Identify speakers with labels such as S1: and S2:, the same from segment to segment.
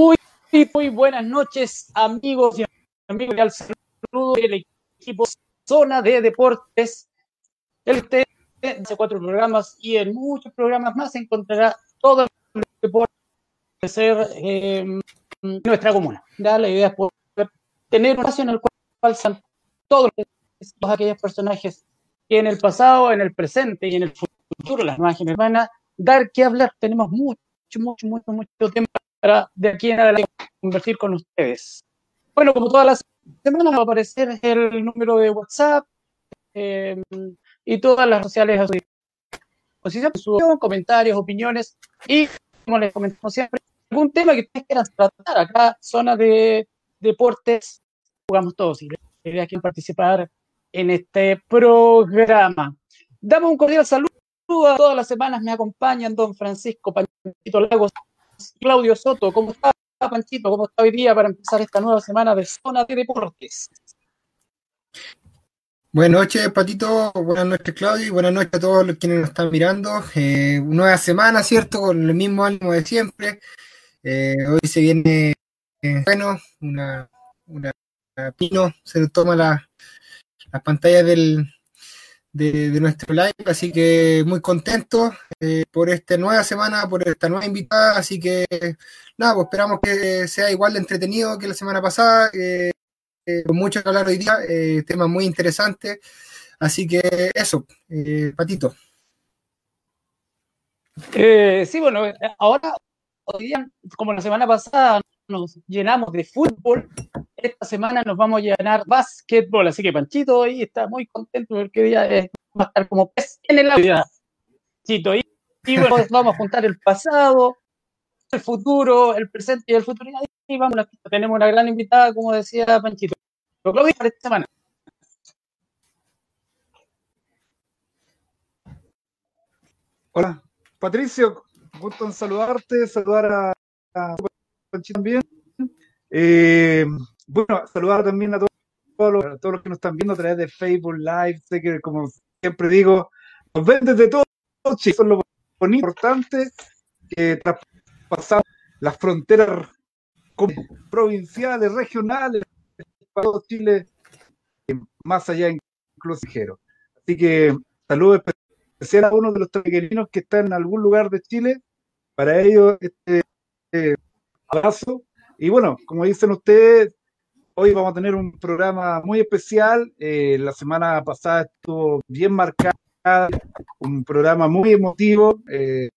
S1: Muy, muy buenas noches, amigos y amigos. Al saludo del equipo Zona de Deportes. El hace cuatro programas y en muchos programas más se encontrará todo deporte de ser eh, nuestra comuna. ¿ya? La idea es poder tener un espacio en el cual están todos, todos aquellos personajes que en el pasado, en el presente y en el futuro, las nuevas generaciones van a dar que hablar. Tenemos mucho, mucho, mucho, mucho tiempo para de aquí en adelante convertir con ustedes. Bueno, como todas las semanas va a aparecer el número de WhatsApp eh, y todas las sociales a su disposición, comentarios, opiniones y, como les comentamos siempre, algún tema que ustedes quieran tratar. Acá, zona de deportes, jugamos todos y la idea participar en este programa. Damos un cordial saludo a todas las semanas, me acompañan don Francisco Panchito Lagos, Claudio Soto. ¿Cómo está, Panchito? ¿Cómo está hoy día para empezar esta nueva semana de Zona de Deportes?
S2: Buenas noches, Patito. Buenas noches, Claudio. Y buenas noches a todos los quienes nos están mirando. Eh, nueva semana, ¿cierto? Con el mismo ánimo de siempre. Eh, hoy se viene, eh, bueno, una, una, pino, se toma la, las pantallas del, de, nuestro live, así que muy contento eh, por esta nueva semana, por esta nueva invitada, así que nada, pues esperamos que sea igual de entretenido que la semana pasada, eh, con mucho que hablar hoy día, eh, temas muy interesantes, así que eso, Patito.
S1: sí, bueno, ahora, hoy día, como la semana pasada, nos llenamos de fútbol, esta semana nos vamos a llenar básquetbol, así que Panchito hoy está muy contento porque hoy día va a estar como pez en el agua. Panchito, y, y vamos a juntar el pasado, el futuro, el presente y el futuro. Y vamos, tenemos una gran invitada, como decía Panchito. Lo que para esta semana.
S3: Hola, Patricio, gusto en saludarte, saludar a, a Panchito también. Eh, bueno, saludar también a todos, todos, los, que nos están viendo a través de Facebook Live. Sé que, como siempre digo, nos ven desde todo Chile. Eso es lo importante que traspasamos las fronteras provinciales, regionales, para todo Chile, más allá incluso ligero. Así que saludos especial a uno de los pequeños que está en algún lugar de Chile. Para ellos, este eh, abrazo. Y bueno, como dicen ustedes, Hoy vamos a tener un programa muy especial. Eh, la semana pasada estuvo bien marcada, un programa muy emotivo. Eh,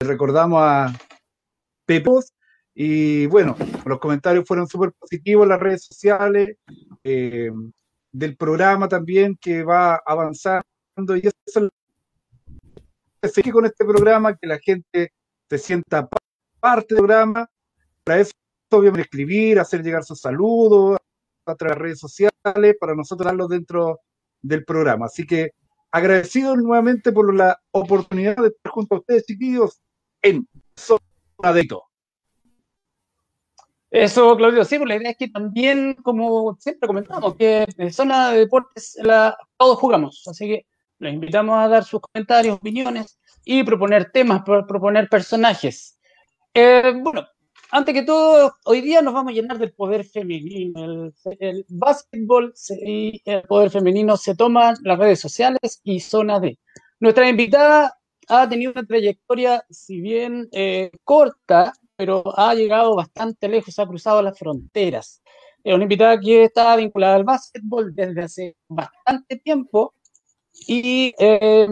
S3: recordamos a Pepos. Y bueno, los comentarios fueron súper positivos en las redes sociales, eh, del programa también que va avanzando. Y eso es con este programa, que la gente se sienta parte del programa. Para eso obviamente escribir, hacer llegar sus saludos a través de redes sociales para nosotros darlos dentro del programa. Así que agradecido nuevamente por la oportunidad de estar junto a ustedes, chiquillos, en Zona de
S1: Eso, Claudio, sí, pues la idea es que también, como siempre comentamos, que en Zona de Deportes todos jugamos, así que los invitamos a dar sus comentarios, opiniones y proponer temas, proponer personajes. Eh, bueno, antes que todo, hoy día nos vamos a llenar del poder femenino. El, básquetbol y el poder femenino se toman las redes sociales y zona D. Nuestra invitada ha tenido una trayectoria, si bien eh, corta, pero ha llegado bastante lejos, ha cruzado las fronteras. Es una invitada que está vinculada al básquetbol desde hace bastante tiempo y eh,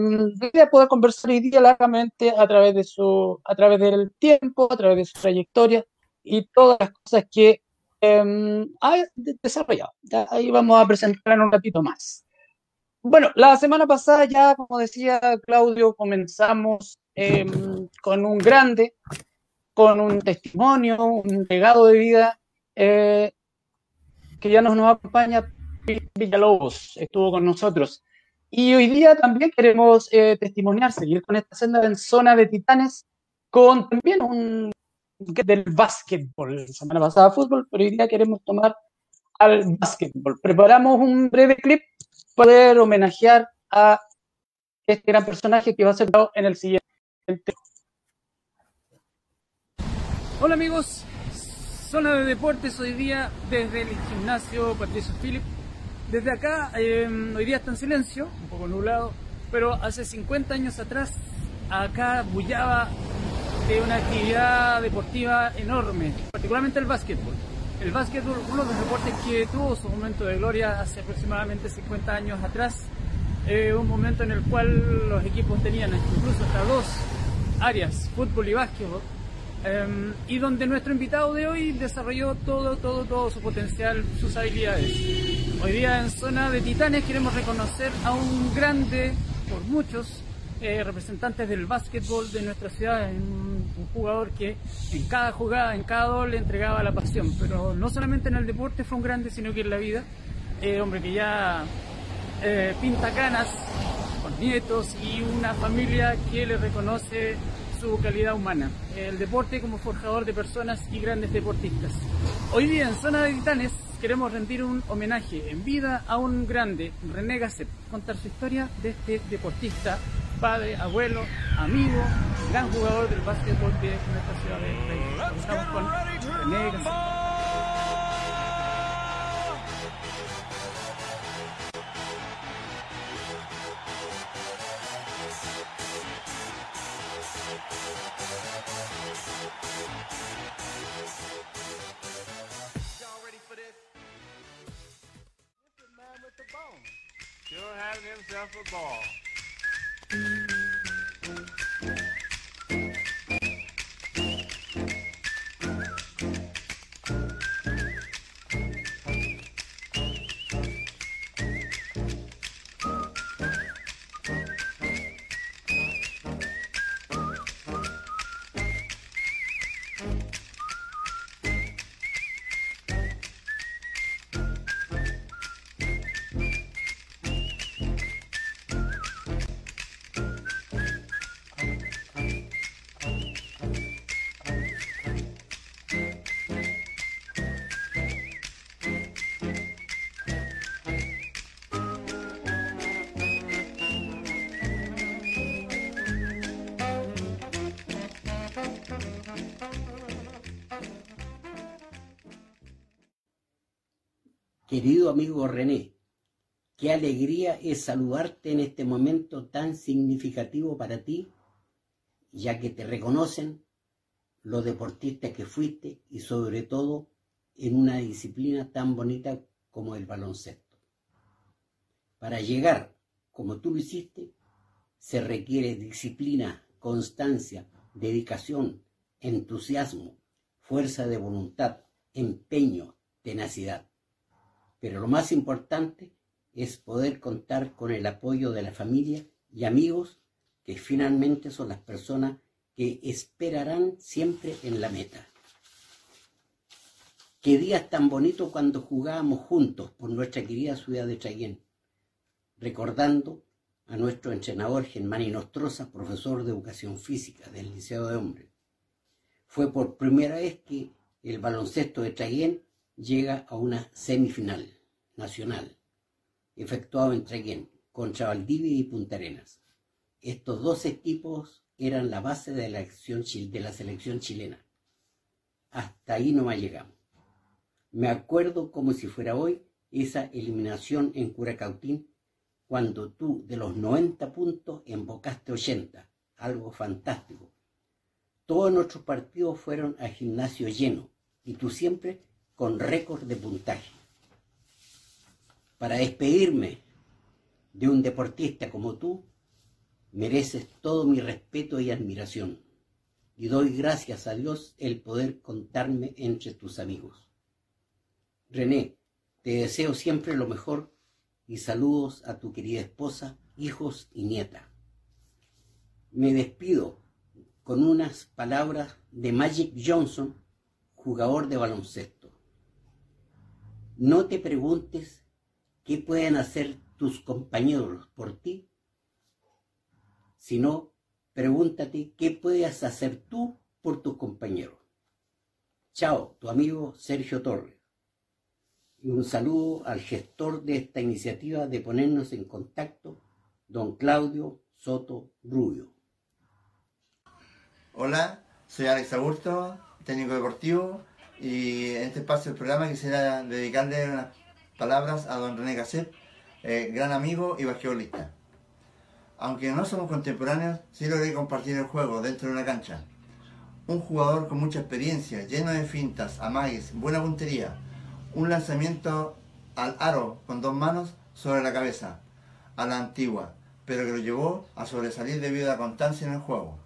S1: poder conversar hoy día largamente a través de su, a través del tiempo, a través de su trayectoria y todas las cosas que eh, ha desarrollado. ahí vamos a presentar en un ratito más. Bueno, la semana pasada ya, como decía Claudio, comenzamos em, con un grande, con un testimonio, un legado de vida eh, que ya nos, nos acompaña. Villalobos estuvo con nosotros. Y hoy día también queremos eh, testimoniar, seguir con esta senda en zona de titanes, con también un del básquetbol. La semana pasada fútbol, pero hoy día queremos tomar al básquetbol. Preparamos un breve clip para poder homenajear a este gran personaje que va a ser en el siguiente.
S4: Hola amigos,
S1: Zona de deportes hoy día desde el gimnasio Patricio Philip. Desde acá, eh, hoy día está en silencio, un poco nublado, pero hace 50 años atrás acá bullaba de una actividad deportiva enorme, particularmente el básquetbol. El básquetbol, uno de los deportes que tuvo su momento de gloria hace aproximadamente 50 años atrás, eh, un momento en el cual los equipos tenían incluso hasta dos áreas, fútbol y básquetbol, em, y donde nuestro invitado de hoy desarrolló todo, todo, todo su potencial, sus habilidades. Hoy día en Zona de Titanes queremos reconocer a un grande, por muchos, eh, representantes del básquetbol de nuestra ciudad, un, un, jugador que en cada jugada, en cada doble entregaba la pasión, pero no solamente en el deporte fue un grande, sino que en la vida, eh, hombre que ya eh, pinta canas con nietos y una familia que le reconoce su calidad humana, el deporte como forjador de personas y grandes deportistas. Hoy día en Zona de Titanes queremos rendir un homenaje en vida a un grande, René Gasset, contar su historia de este deportista, padre, abuelo, amigo, gran jugador del básquetbol de nuestra ciudad de Reyes. Estamos con René Gasset.
S4: Having himself a ball.
S5: Querido amigo René, qué alegría es saludarte en este momento tan significativo para ti, ya que te reconocen lo deportista que fuiste y sobre todo en una disciplina tan bonita como el baloncesto. Para llegar como tú lo hiciste, se requiere disciplina, constancia, dedicación, entusiasmo, fuerza de voluntad, empeño, tenacidad. Pero lo más importante es poder contar con el apoyo de la familia y amigos que finalmente son las personas que esperarán siempre en la meta. Qué días tan bonitos cuando jugábamos juntos por nuestra querida ciudad de Chayén, recordando a nuestro entrenador Germán Inostroza, profesor de educación física del Liceo de Hombres. Fue por primera vez que el baloncesto de Chayén llega a una semifinal nacional, efectuado en Treguén, contra Valdivia y Punta Arenas. Estos dos equipos eran la base de la, elección, de la selección chilena. Hasta ahí nomás llegamos. Me acuerdo como si fuera hoy esa eliminación en Curacautín, cuando tú de los 90 puntos embocaste 80, algo fantástico. Todos nuestros partidos fueron a gimnasio lleno y tú siempre con récord de puntaje. Para despedirme de un deportista como tú, mereces todo mi respeto y admiración. Y doy gracias a Dios el poder contarme entre tus amigos. René, te deseo siempre lo mejor y saludos a tu querida esposa, hijos y nieta. Me despido con unas palabras de Magic Johnson, jugador de baloncesto. No te preguntes qué pueden hacer tus compañeros por ti, sino pregúntate qué puedes hacer tú por tus compañeros. Chao, tu amigo Sergio Torres. Y un saludo al gestor de esta iniciativa de ponernos en contacto, don Claudio Soto Rubio.
S6: Hola, soy Alex Augusto, técnico deportivo y en este espacio del programa quisiera dedicarle unas palabras a don René Gasset, eh, gran amigo y basquetbolista. Aunque no somos contemporáneos, sí logré compartir el juego dentro de una cancha. Un jugador con mucha experiencia, lleno de fintas, amagues, buena puntería, un lanzamiento al aro con dos manos sobre la cabeza, a la antigua, pero que lo llevó a sobresalir debido a la constancia en el juego.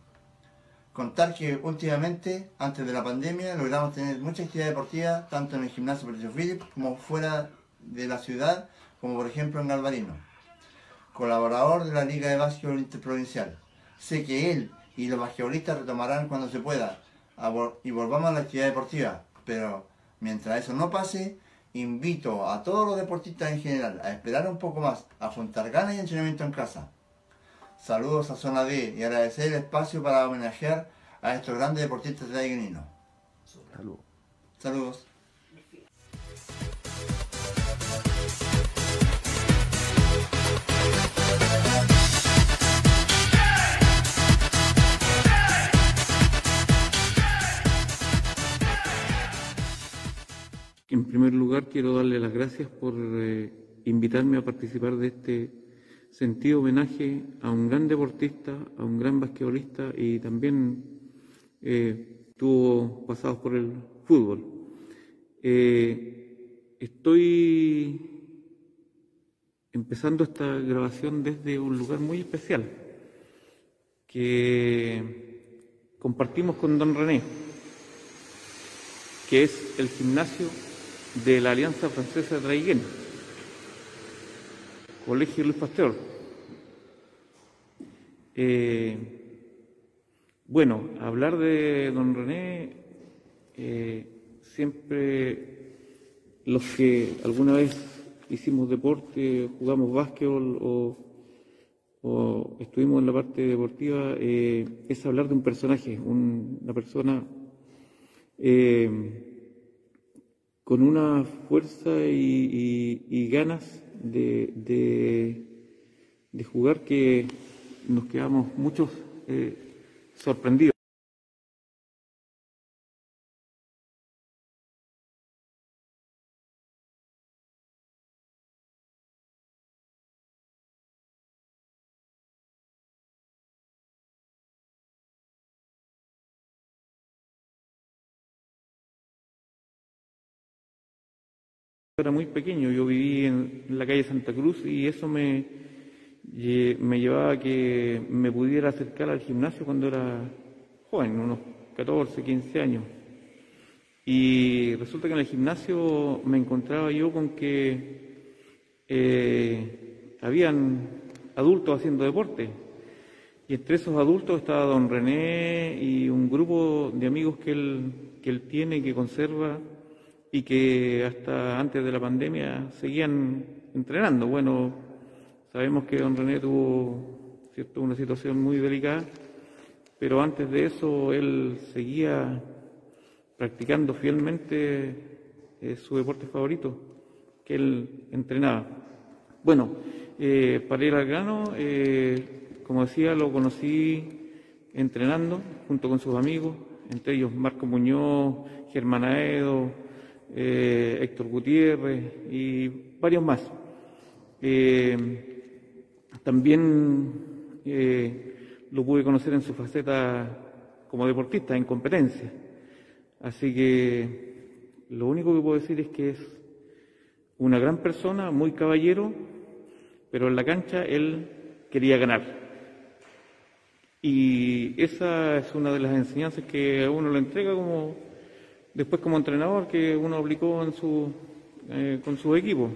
S6: Contar que últimamente, antes de la pandemia, logramos tener mucha actividad deportiva, tanto en el gimnasio Patricio Philip como fuera de la ciudad, como por ejemplo en Galvarino. Colaborador de la Liga de Básquetbol Interprovincial. Sé que él y los basquetbolistas retomarán cuando se pueda y volvamos a la actividad deportiva, pero mientras eso no pase, invito a todos los deportistas en general a esperar un poco más, a juntar ganas y entrenamiento en casa. Saludos a Zona D y agradecer el espacio para homenajear a estos grandes deportistas de Aiguinino. Saludos. Saludos.
S7: En primer lugar, quiero darle las gracias por eh, invitarme a participar de este sentido homenaje a un gran deportista, a un gran basquetbolista y también eh, tuvo pasados por el fútbol. Eh, estoy empezando esta grabación desde un lugar muy especial que compartimos con don René, que es el gimnasio de la Alianza Francesa de Traiguén, Colegio Luis Pasteur. Eh, bueno, hablar de don René, eh, siempre los que alguna vez hicimos deporte, jugamos básquetbol o, estuvimos en la parte deportiva, eh, es hablar de un personaje, una persona con una fuerza y, ganas de, jugar que nos quedamos muchos eh, sorprendidos. Era muy pequeño, yo viví en la calle Santa Cruz y eso me, me llevaba a que me pudiera acercar al gimnasio cuando era joven, unos 14, 15 años. Y resulta que en el gimnasio me encontraba yo con que eh, habían adultos haciendo deporte. Y entre esos adultos estaba don René y un grupo de amigos que él, que él tiene, que conserva y que hasta antes de la pandemia seguían entrenando. Bueno, sabemos que don René tuvo ¿cierto? una situación muy delicada, pero antes de eso él seguía practicando fielmente eh, su deporte favorito, que él entrenaba. Bueno, eh, para ir al grano, eh, como decía, lo conocí entrenando junto con sus amigos, entre ellos Marco Muñoz, Germán Aedo, eh, Héctor Gutiérrez y varios más. Eh, también eh, lo pude conocer en su faceta como deportista, en competencia. Así que lo único que puedo decir es que es una gran persona, muy caballero, pero en la cancha él quería ganar. Y esa es una de las enseñanzas que a uno le entrega como después como entrenador que uno aplicó en su, eh, con su equipo,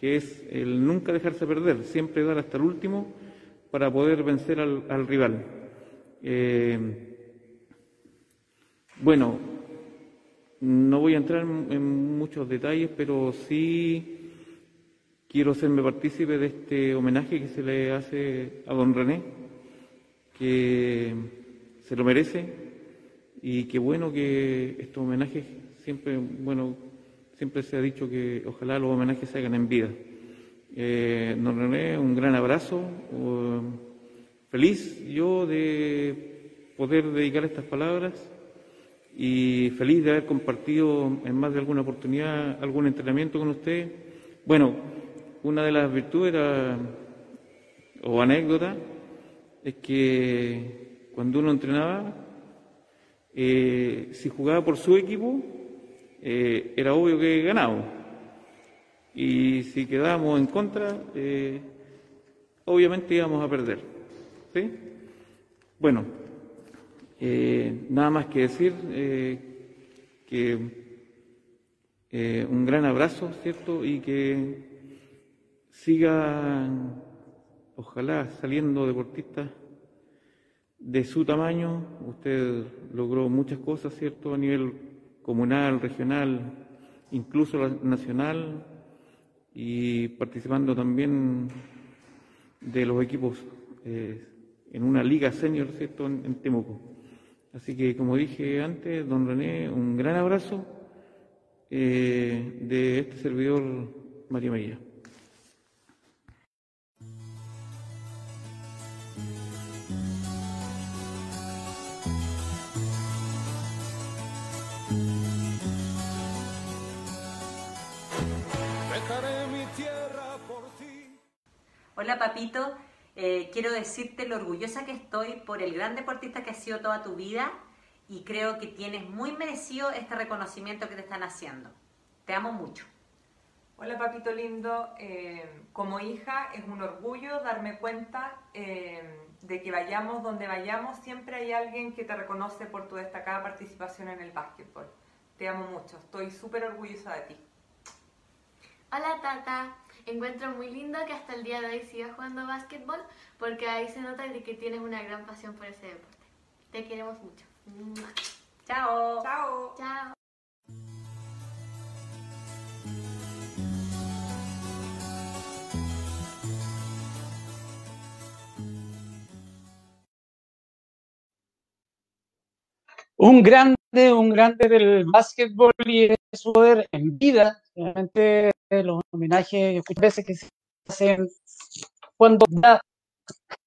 S7: que es el nunca dejarse perder, siempre dar hasta el último para poder vencer al, rival. Eh, bueno, no voy a entrar en, muchos detalles, pero sí quiero hacerme partícipe de este homenaje que se le hace a don René, que se lo merece, y qué bueno que estos homenajes siempre, bueno, siempre se ha dicho que ojalá los homenajes se hagan en vida. Eh, don un gran abrazo. feliz yo de poder dedicar estas palabras y feliz de haber compartido en más de alguna oportunidad algún entrenamiento con usted. Bueno, una de las virtudes era, o anécdota es que cuando uno entrenaba, eh, si jugaba por su equipo, eh, era obvio que ganábamos. Y si quedábamos en contra, eh, obviamente íbamos a perder. ¿sí? Bueno, nada más que decir que un gran abrazo, ¿cierto? Y que sigan, ojalá, saliendo deportistas de su tamaño. Usted logró muchas cosas, ¿cierto?, a nivel comunal, regional, incluso nacional, y participando también de los equipos eh, en una liga senior, ¿cierto?, en, Temuco. Así que, como dije antes, don René, un gran abrazo eh, de este servidor María María.
S8: Hola papito, eh, quiero decirte lo orgullosa que estoy por el gran deportista que has sido toda tu vida y creo que tienes muy merecido este reconocimiento que te están haciendo. Te amo mucho.
S9: Hola papito lindo, eh, como hija es un orgullo darme cuenta eh, de que vayamos donde vayamos, siempre hay alguien que te reconoce por tu destacada participación en el básquetbol. Te amo mucho, estoy súper orgullosa de ti.
S10: Hola Tata, encuentro muy lindo que hasta el día de hoy sigas jugando básquetbol porque ahí se nota de que tienes una gran pasión por ese deporte. Te queremos mucho.
S8: Chao.
S9: Chao.
S10: Chao.
S1: Un grande, un grande del básquetbol y de su poder en vida. Realmente los homenajes, muchas veces que se hacen cuando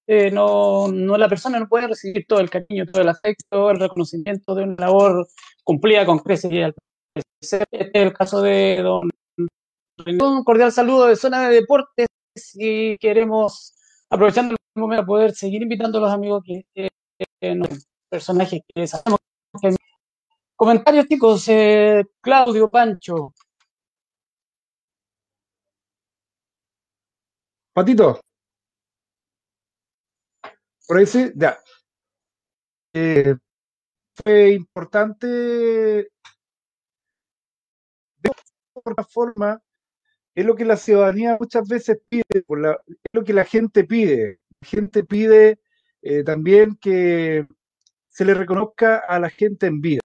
S1: eh, no, no, la persona no puede recibir todo el cariño, todo el afecto, el reconocimiento de una labor cumplida con creces Este es el caso de don un cordial saludo de Zona de Deportes y queremos, aprovechando el momento, poder seguir invitando a los amigos que, personajes que sabemos. Comentarios, chicos. Eh, Claudio Pancho.
S3: Patito. Por ahí sí, ya. Eh, fue importante de otra forma, es lo que la ciudadanía muchas veces pide, es lo que la gente pide. La gente pide eh, también que se le reconozca a la gente en vida.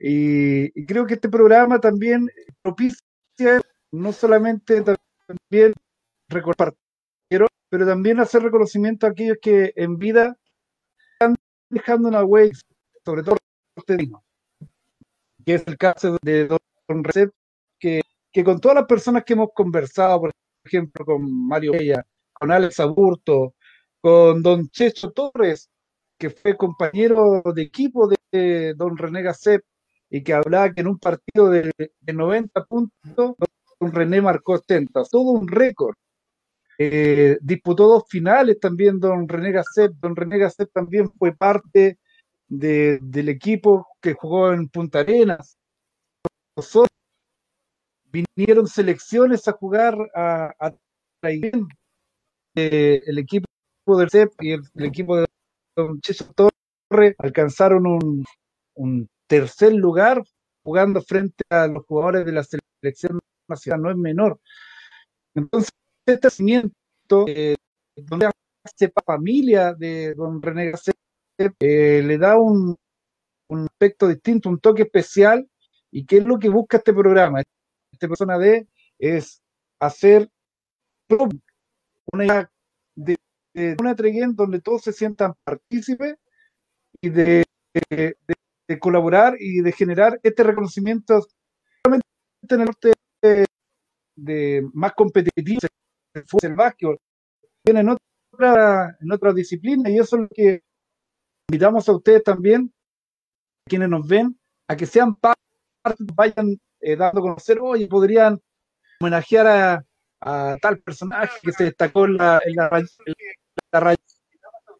S3: Y, y creo que este programa también propicia no solamente también recordar, pero también hacer reconocimiento a aquellos que en vida están dejando una huella, sobre todo que es el caso de Don Recep, que, que con todas las personas que hemos conversado, por ejemplo, con Mario Bella, con Alex Aburto, con Don Checho Torres, que fue compañero de equipo de Don René Gasset y que hablaba que en un partido de, de 90 puntos René marcó 80, todo un récord. Eh, disputó dos finales también don René Gasset. Don René Gasset también fue parte del equipo que jugó en Punta Arenas. Nosotros vinieron selecciones a jugar a, a, eh, el equipo del CEP y el, equipo de Don Checho Torre alcanzaron un, un tercer lugar jugando frente a los jugadores de la selección ciudad no es menor. Entonces, este nacimiento, eh, donde hace familia de don René Gasset, eh, le da un, un, aspecto distinto, un toque especial, y qué es lo que busca este programa. Esta persona de es hacer una de, de una donde todos se sientan partícipes y de, de, de, colaborar y de generar este reconocimiento solamente en el norte de, más competitivo el fútbol, el básquetbol, en otra, en otra disciplina y eso es lo que invitamos a ustedes también quienes nos ven a que sean parte, vayan eh, dando a conocer, oye, podrían homenajear a, a tal personaje que se destacó en la, en la, en la raya,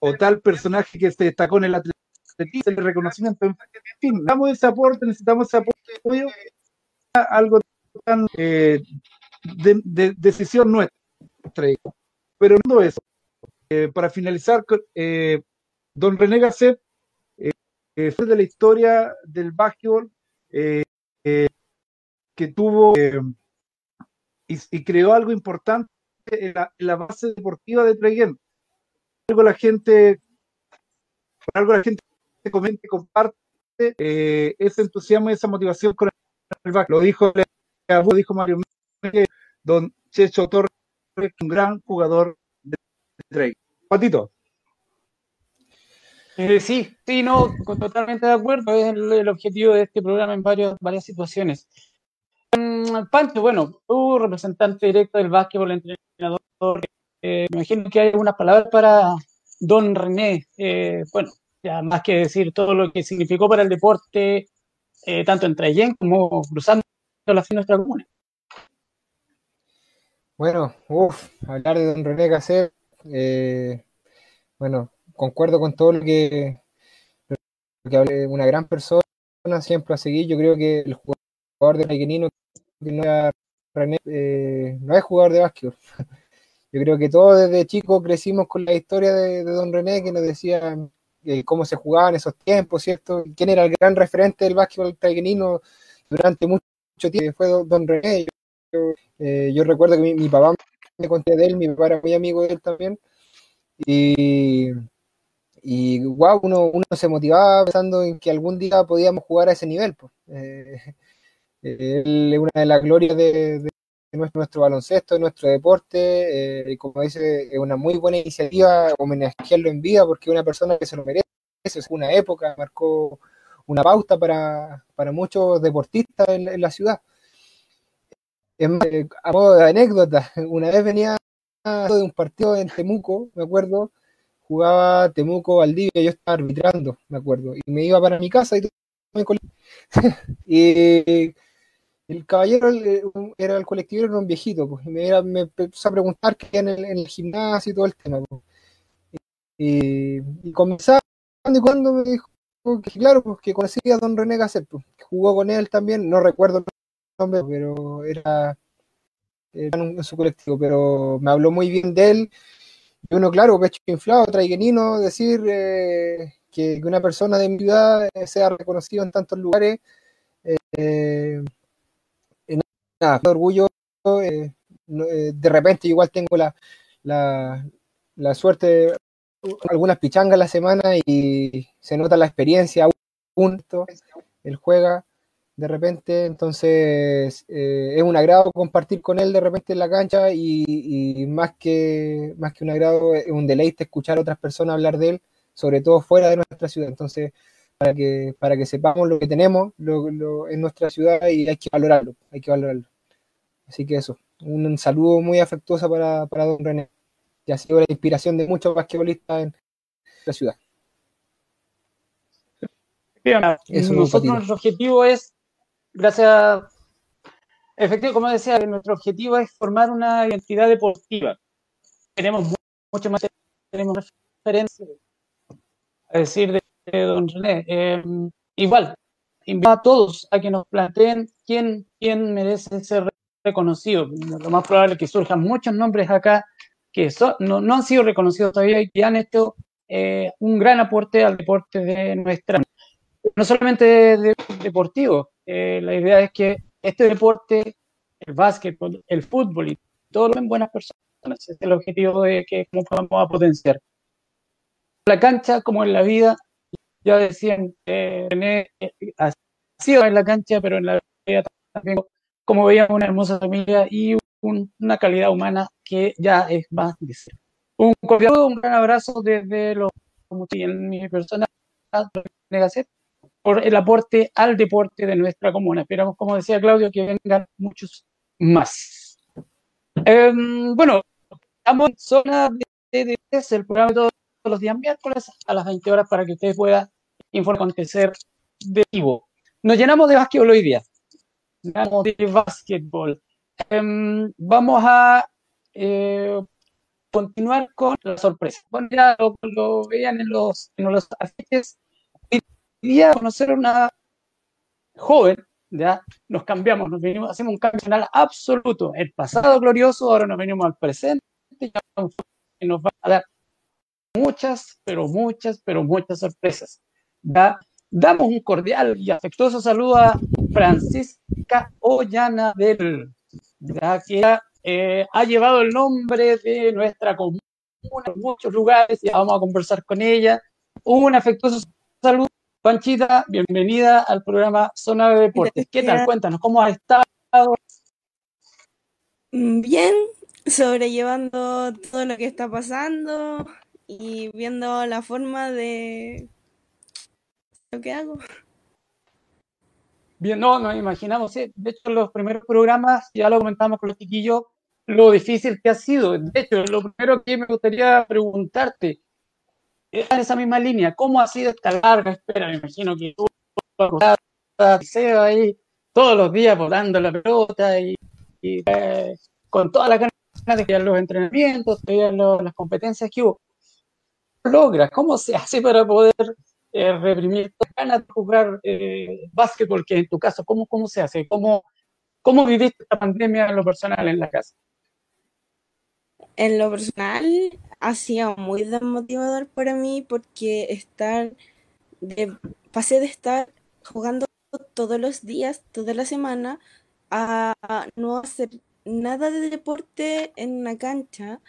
S3: o tal personaje que se destacó en el atletismo, el reconocimiento, en fin, necesitamos ese aporte, necesitamos ese apoyo, algo tan eh, de, de, decisión nuestra. Pero no eso. Eh, para finalizar, eh, don René Gasset eh, fue de la historia del básquetbol que tuvo y, creó algo importante en la, base deportiva de Treguén. Algo la gente, algo la gente comente, comparte ese entusiasmo y esa motivación con el básquet. Lo dijo, dijo Mario don Checho Torres, un gran jugador de Treguén. Patito.
S1: Eh, sí, sí, no, totalmente de acuerdo. Es el, el, objetivo de este programa en varios, varias situaciones. Um, Pancho, bueno, tú, representante directo del básquetbol, entrenador, eh, me imagino que hay algunas palabras para don René. Eh, bueno, ya más que decir todo lo que significó para el deporte, eh, tanto en Trayen como cruzando de nuestra comuna.
S2: Bueno, uff, hablar de don René Cacer, bueno, concuerdo con todo lo que, lo que hablé, una gran persona, siempre a seguir. Yo creo que el jugador de Pequenino, que no René, eh, no es jugador de básquet. Yo creo que todos desde chicos crecimos con la historia de, de Don René, que nos decía eh, cómo se jugaba en esos tiempos, ¿cierto? ¿Quién era el gran referente del básquetbol taiguenino durante mucho tiempo? Fue Don René. Yo, eh, recuerdo que mi, papá me conté de él, mi papá era muy amigo de él también. Y, y wow, uno, uno se motivaba pensando en que algún día podíamos jugar a ese nivel. Pues. Él es una de las glorias de, nuestro, baloncesto, de nuestro deporte, y como dice, es una muy buena iniciativa homenajearlo en vida porque es una persona que se lo merece, es una época, marcó una pauta para, para muchos deportistas en, la ciudad. Eh, a modo de anécdota, una vez venía de un partido en Temuco, me acuerdo, jugaba Temuco Valdivia, yo estaba arbitrando, me acuerdo, y me iba para mi casa y, y el caballero era el colectivo, era un viejito, pues, y me, era, me empezó a preguntar qué en el, en el gimnasio y todo el tema. Pues. Y, y comenzando y cuando me dijo que claro, pues que conocía a don René Gasset, pues, jugó con él también, no recuerdo el nombre, pero era, era en su colectivo, pero me habló muy bien de él. Y uno, claro, pecho inflado, traiguenino, decir eh, que, que, una persona de mi ciudad sea reconocido en tantos lugares. Eh, nada, orgullo. Eh, de repente, igual tengo la, la, la suerte algunas pichangas la semana y se nota la experiencia. Punto, él juega de repente, entonces eh, es un agrado compartir con él de repente en la cancha y, más, que, más que un agrado, es un deleite escuchar a otras personas hablar de él, sobre todo fuera de nuestra ciudad. Entonces, para que, para que sepamos lo que tenemos lo, lo, en nuestra ciudad y hay que valorarlo, hay que valorarlo. Así que eso, un saludo muy afectuoso para, para don René, que ha sido la inspiración de muchos basquetbolistas en la ciudad.
S1: Bien, nosotros nuestro objetivo es gracias. Efectivamente, como decía, nuestro objetivo es formar una identidad deportiva. Tenemos mucho más, tenemos referencias, a decir de, de don René. Eh, igual, invito a todos a que nos planteen quién, quién merece ser reconocido. Lo más probable es que surjan muchos nombres acá que so, no, no, han sido reconocidos todavía y que han hecho eh, un gran aporte al deporte de nuestra. No solamente de, de, deportivo, eh, la idea es que este deporte, el básquetbol, el fútbol y todo lo en buenas personas. Es el objetivo de que cómo vamos a potenciar. La cancha, como en la vida, ya decían, eh, eh, ha en la cancha, pero en la vida también, como veíamos, una hermosa familia y un, una calidad humana que ya es más decir. Un cordial, un gran abrazo desde los en mi persona, por el aporte al deporte de nuestra comuna. Esperamos, como decía Claudio, que vengan muchos más. Eh, bueno, estamos en zona de, de, el programa de todos los días miércoles a las 20 horas para que usted pueda informar acontecer de vivo. Nos llenamos de básquetbol hoy día. Llenamos de básquetbol. Em, vamos a eh, continuar con la sorpresa. Bueno, ya lo, lo veían en los, en los afiches. Día conocer a una joven, ya nos cambiamos, nos venimos, hacemos un cambio nacional absoluto. El pasado glorioso, ahora nos venimos al presente y nos va a dar muchas, pero muchas, pero muchas sorpresas. Ya damos un cordial y afectuoso saludo a Francisca Ollana del, ya que eh, ha llevado el nombre de nuestra comuna en muchos lugares y vamos a conversar con ella. Un afectuoso saludo Panchita, bienvenida al programa Zona de Deportes. ¿Qué tal? Cuéntanos, ¿cómo has estado?
S11: Mm, bien, sobrellevando todo lo que está pasando y viendo la forma de lo que hago.
S1: Bien, no, nos imaginamos, sí. De hecho, los primeros programas, ya lo comentamos con los chiquillos, lo difícil que ha sido. De hecho, lo primero que me gustaría preguntarte, en esa misma línea, ¿cómo ha sido esta larga espera? Me imagino que tú ahí todos los días volando la pelota y, eh, con todas las ganas de los entrenamientos, de las competencias que hubo. ¿Cómo logras? ¿Cómo se hace para poder eh, reprimir ganas de jugar eh, básquetbol, que en tu caso, ¿cómo, cómo se hace? ¿Cómo, ¿Cómo viviste esta pandemia en lo personal en la casa?
S11: En lo personal ha sido muy desmotivador para mí porque estar de, pasé de estar jugando todos los días, toda la semana, a no hacer nada de deporte en una cancha.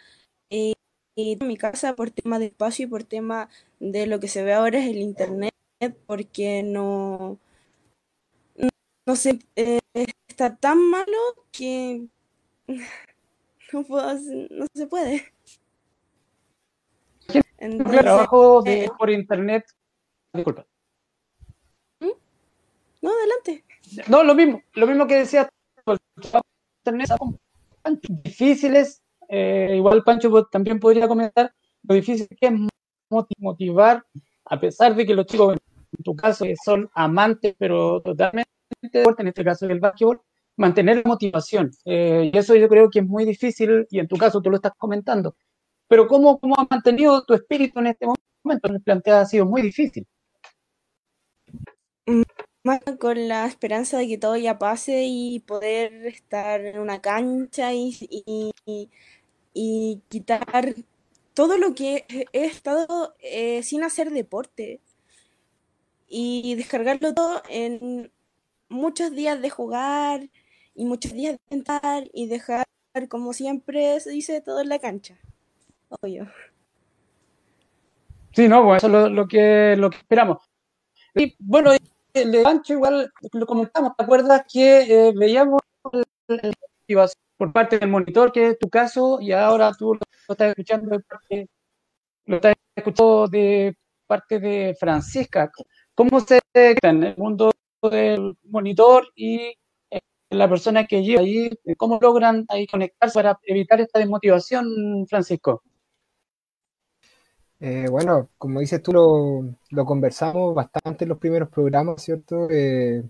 S11: Y mi casa por tema de espacio y por tema de lo que se ve ahora es el internet, porque no, no, sé, eh, está tan malo que no, puedo, no se puede.
S1: Entonces, trabajo de, eh, por internet. Disculpa.
S11: ¿Mm? No, adelante.
S1: No, lo mismo, lo mismo que decía, internet difíciles, eh, igual Pancho también podría comentar lo difícil que es motivar, a pesar de que los chicos, en tu caso, son amantes, pero totalmente en este caso del básquetbol, mantener la motivación. Eh, y eso yo creo que es muy difícil, y en tu caso tú lo estás comentando. Pero ¿cómo, cómo has mantenido tu espíritu en este momento? El planteado ha sido muy difícil.
S11: Más con la esperanza de que todo ya pase y poder estar en una cancha y, y, y quitar todo lo que he estado eh, sin hacer deporte y descargarlo todo en muchos días de jugar y muchos días de intentar y dejar, como siempre se dice, todo en la cancha. Obvio.
S1: Sí, no, bueno, eso es lo, que, lo que esperamos. Y bueno, el de Pancho igual lo comentamos, ¿te acuerdas que eh, veíamos por parte del monitor, que es tu caso, y ahora tú lo, estás escuchando de parte, lo estás escuchando de parte de Francisca. ¿Cómo se en el mundo del monitor y la persona que lleva ahí, cómo logran ahí conectarse para evitar esta desmotivación, Francisco?
S2: Eh, bueno, como dices tú, lo, conversamos bastante en los primeros programas, ¿cierto? Eh,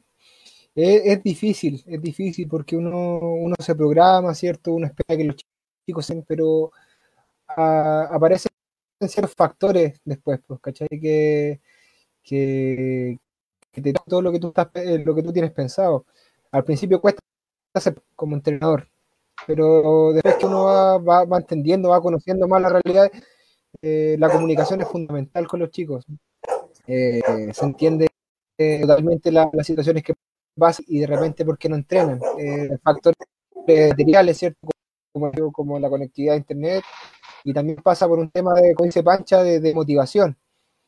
S2: es, difícil, es difícil porque uno, uno se programa, ¿cierto? Uno espera que los chicos sean, pero aparecen ciertos factores después, pues, ¿cachai? Que, que, que te todo lo que tú estás, eh, lo que tú tienes pensado al principio cuesta como entrenador, pero después que uno va, va, entendiendo, va conociendo más la realidad, eh, la comunicación es fundamental con los chicos. Eh, se entiende totalmente las situaciones que pasan y de repente por qué no entrenan. factores materiales, ¿cierto? Como, como la conectividad a Internet y también pasa por un tema de, como dice Pancha, de, de motivación.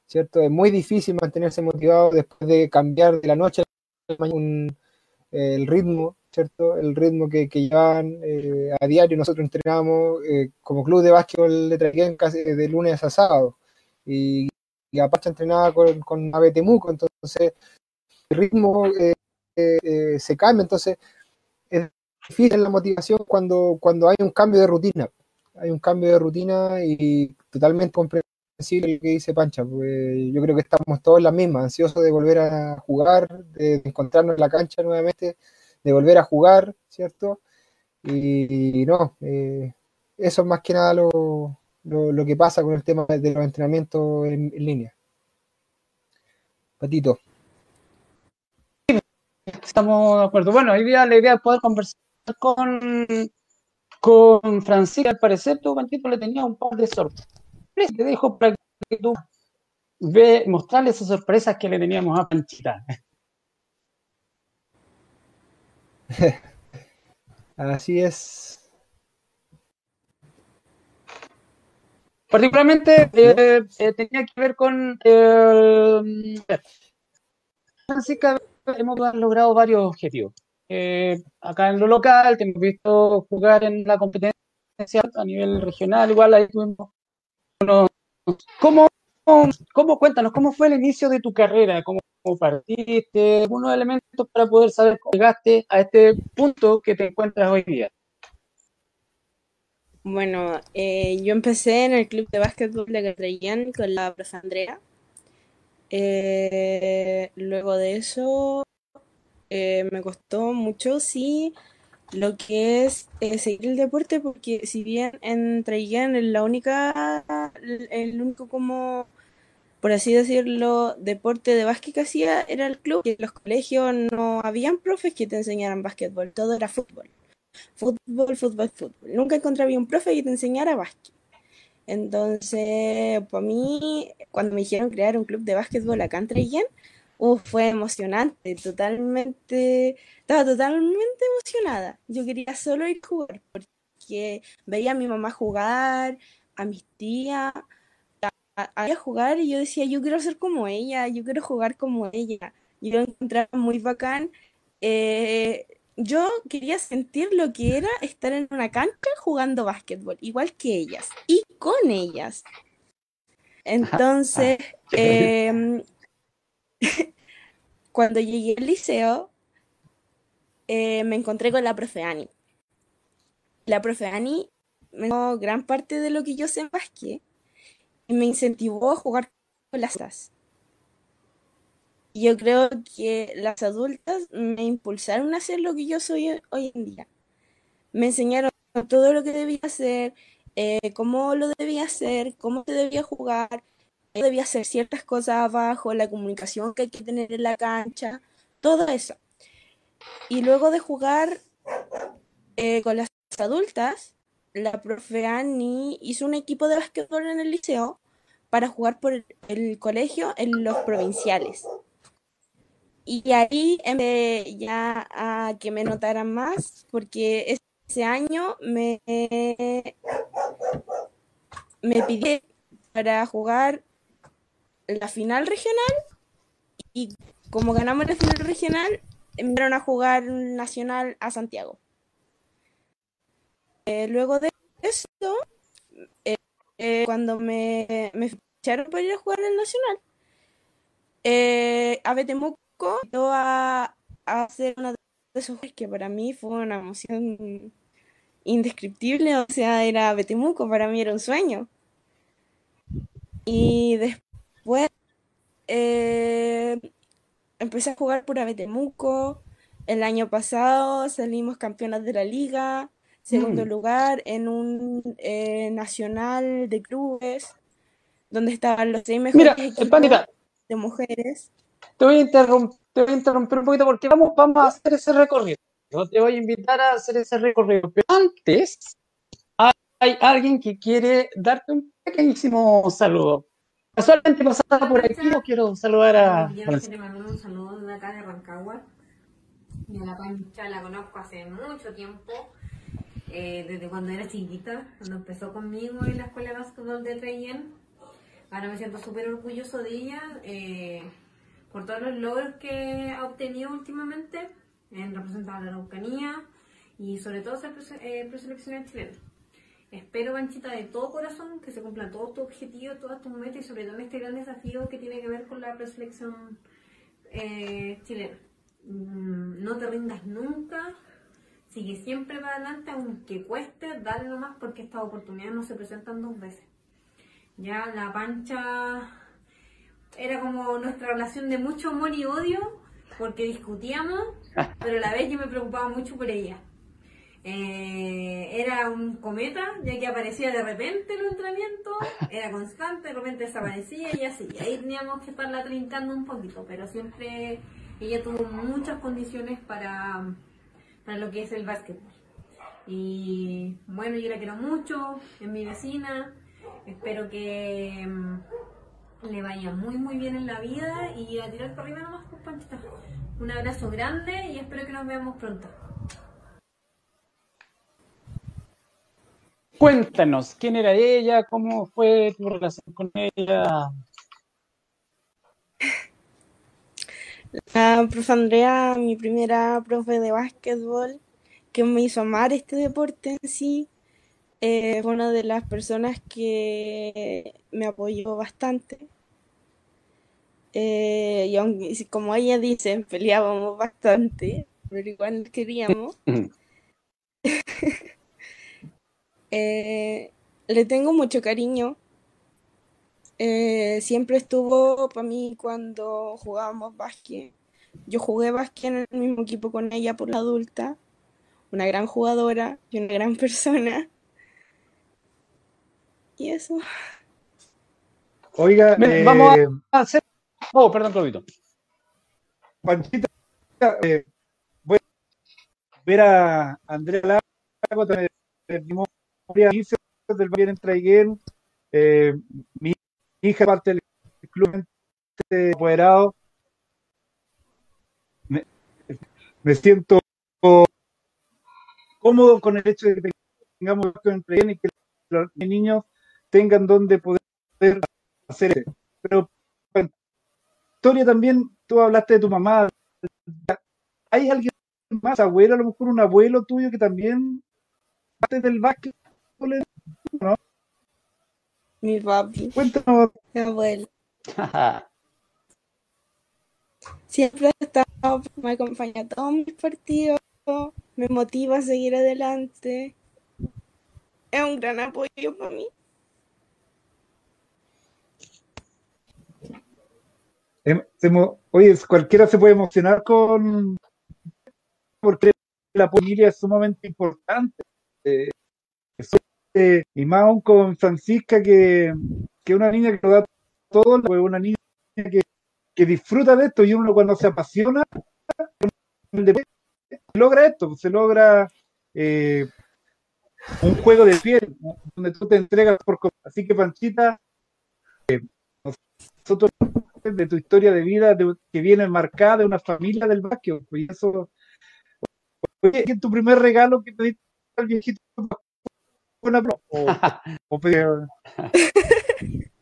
S2: ¿cierto? Es muy difícil mantenerse motivado después de cambiar de la noche a mañana un, el ritmo, ¿cierto? El ritmo que, que llevan eh, a diario. Nosotros entrenamos eh, como club de básquetbol de Traquén casi de lunes a sábado. Y, y entrenaba con, con Abetemuco, entonces el ritmo eh, se cambia, entonces es difícil la motivación cuando, cuando hay un cambio de rutina. Hay un cambio de rutina y totalmente comprensible lo que dice Pancha, pues yo creo que estamos todos en la misma, ansiosos de volver a jugar, de encontrarnos en la cancha nuevamente, de volver a jugar, ¿cierto? Y, no, eh, eso es más que nada lo, lo, lo, que pasa con el tema de los entrenamientos en, en línea. Patito.
S1: Estamos de acuerdo. Bueno, hoy día la idea es poder conversar con, con Francisca. Al parecer, tu Panchito le tenía un par de sorpresas. Te dejo para que tú ve, mostrarle esas sorpresas que le teníamos a Panchita.
S2: Así es.
S1: Particularmente eh, eh, tenía que ver con eh, Francisca hemos logrado varios objetivos. Eh, acá en lo local, te hemos visto jugar en la competencia a nivel regional, igual ahí tuvimos ¿cómo, ¿Cómo cuéntanos cómo fue el inicio de tu carrera? ¿Cómo, cómo partiste? Algunos elementos para poder saber cómo llegaste a este punto que te encuentras hoy día.
S11: Bueno, eh, yo empecé en el club de básquetbol de Catrellán con la profe Andrea. Eh, luego de eso eh, me costó mucho, sí, lo que es eh, seguir el deporte, porque si bien en Traillén la única, el único como, por así decirlo, deporte de básquet que hacía era el club, que en los colegios no habían profes que te enseñaran básquetbol, todo era fútbol. Fútbol, fútbol, fútbol. Nunca encontré un profe que te enseñara básquet. Entonces, para mí, cuando me dijeron crear un club de básquetbol acá en fue emocionante, totalmente, estaba totalmente emocionada. Yo quería solo ir a jugar, porque veía a mi mamá jugar, a mis tías, a, a, jugar y yo decía, yo quiero ser como ella, yo quiero jugar como ella. Yo lo encontraba muy bacán. Eh, yo quería sentir lo que era estar en una cancha jugando básquetbol, igual que ellas, y con ellas. Entonces, eh, cuando llegué al liceo, eh, me encontré con la profe Ani. La profe Ani me dio gran parte de lo que yo sé en básquet y me incentivó a jugar con las otras. Yo creo que las adultas me impulsaron a hacer lo que yo soy hoy en día. Me enseñaron todo lo que debía hacer, eh, cómo lo debía hacer, cómo se debía jugar, debía hacer ciertas cosas abajo, la comunicación que hay que tener en la cancha, todo eso. Y luego de jugar eh, con las adultas, la profe Annie hizo un equipo de básquetbol en el liceo para jugar por el colegio en los provinciales. Y ahí empecé ya a que me notaran más, porque ese año me, me pidieron para jugar la final regional y como ganamos la final regional, enviaron a jugar nacional a Santiago. Eh, luego de eso, eh, eh, cuando me, me ficharon para ir a jugar el nacional, a Betemuco a, a hacer una de esos que para mí fue una emoción indescriptible, o sea, era Betemuco, para mí era un sueño. Y después eh, empecé a jugar por Betemuco. El año pasado salimos campeonas de la liga, segundo mm. lugar en un eh, nacional de clubes, donde estaban los seis mejores
S1: Mira,
S11: equipos de mujeres.
S1: Te voy, a interrumpir, te voy a interrumpir un poquito porque vamos, vamos a hacer ese recorrido. Yo te voy a invitar a hacer ese recorrido. Pero antes, hay alguien que quiere darte un pequeñísimo saludo. Casualmente pasada por aquí, no quiero saludar a.
S12: Yo quiero mandar un saludo de acá de Rancagua. Yo la Pancha la conozco hace mucho tiempo, eh, desde cuando era chiquita, cuando empezó conmigo en la escuela de básquetbol de Treyen. Ahora me siento súper orgulloso de ella. Eh, por todos los logros que ha obtenido últimamente en representar a la Araucanía y sobre todo ser eh, preseleccionada chilena. Espero, Panchita, de todo corazón que se cumplan todos tus objetivos, todas tus metas y sobre todo en este gran desafío que tiene que ver con la preselección eh, chilena. Mm, no te rindas nunca, sigue siempre para adelante, aunque cueste, dale nomás porque estas oportunidades no se presentan dos veces. Ya la pancha era como nuestra relación de mucho amor y odio, porque discutíamos, pero a la vez yo me preocupaba mucho por ella. Eh, era un cometa, ya que aparecía de repente en el entrenamiento, era constante, de repente desaparecía y así. Ahí teníamos que estarla trincando un poquito, pero siempre ella tuvo muchas condiciones para, para lo que es el básquetbol. Y bueno, yo la quiero mucho, es mi vecina, espero que le vaya muy muy bien en la vida y a tirar por arriba nomás, pues Panchita. Un abrazo grande y espero que nos veamos pronto.
S1: Cuéntanos, ¿quién era ella? ¿Cómo fue tu relación con ella?
S11: La profe Andrea, mi primera profe de básquetbol, que me hizo amar este deporte en sí, eh, fue una de las personas que me apoyó bastante. Eh, y aunque, como ella dice, peleábamos bastante, pero igual queríamos. Eh, le tengo mucho cariño. Eh, siempre estuvo para mí cuando jugábamos básquet. Yo jugué básquet en el mismo equipo con ella por la adulta. Una gran jugadora y una gran persona. Y eso.
S3: Oiga,
S1: Mira,
S3: eh,
S1: vamos a hacer. Oh, perdón, Claudito.
S3: Panchita, eh, voy a ver a Andrea Lago, del Bayern en Traiguén, eh, mi hija parte del club de apoderado. Me, me siento cómodo con el hecho de que tengamos en Traiguén y que los niños tengan donde poder hacer eso. Pero bueno, historia también, tú hablaste de tu mamá. ¿Hay alguien más, abuelo, a lo mejor un abuelo tuyo que también parte del básquet? ¿no?
S11: Mi papi.
S3: Cuéntanos.
S11: Mi abuelo. Siempre ha estado, me acompaña a todos mis partidos, me motiva a seguir adelante. Es un gran apoyo para mí.
S3: Oye, cualquiera se puede emocionar con porque la familia es sumamente importante. Eh, y más aún con Francisca, que es una niña que lo da todo, una niña que, que disfruta de esto y uno cuando se apasiona logra esto, se logra eh, un juego de piel donde tú te entregas por así que Panchita eh, nosotros de tu historia de vida de- que viene marcada de una familia del básquet pues, y eso Oye, ¿qué es tu primer regalo que pediste al viejito una pro- o, o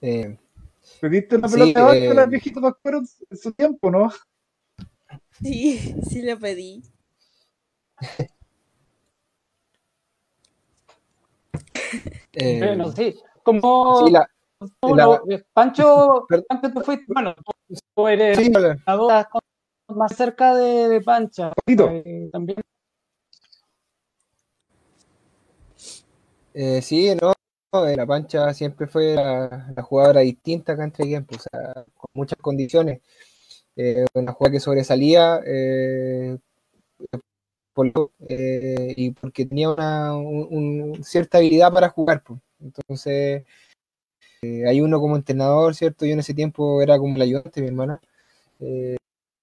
S2: Eh,
S3: pediste una
S2: Sí,
S3: pelota de
S2: eh,
S3: al viejito Pascuero en en su tiempo ¿no?
S11: Sí, sí lo pedí.
S2: eh,
S1: Bueno, sí. Como
S2: sí, la-
S1: tú
S2: la-
S1: lo- Pancho, Pancho, tú fuiste, bueno, tú- eres
S2: Sí,
S1: más cerca de, de Pancha. Eh, también.
S2: Eh, sí, no, eh, la Pancha siempre fue la, la jugadora distinta acá entre pues, o sea, con muchas condiciones. Eh, una jugadora que sobresalía eh, por eh, y porque tenía una un- un- cierta habilidad para jugar. pues. Entonces, eh, hay uno como entrenador, ¿cierto? Yo en ese tiempo era como el ayudante, mi hermana. Eh,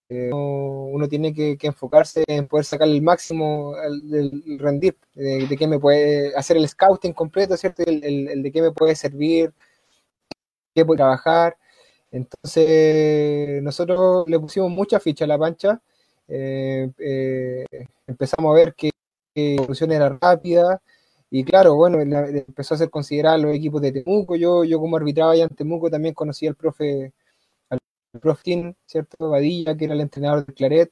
S2: eh, uno, tiene que, enfocarse en poder sacar el máximo del rendir, de, qué me puede hacer el scouting completo, ¿cierto? El, de qué me puede servir, qué puede trabajar. Entonces, nosotros le pusimos mucha ficha a la pancha. eh, eh, empezamos a ver que, la evolución era rápida. Y claro, bueno, empezó a ser considerada los equipos de Temuco. Yo, yo como arbitraba allá en Temuco también conocí al profe, al profe Tim, ¿cierto? Badilla, que era el entrenador de Claret.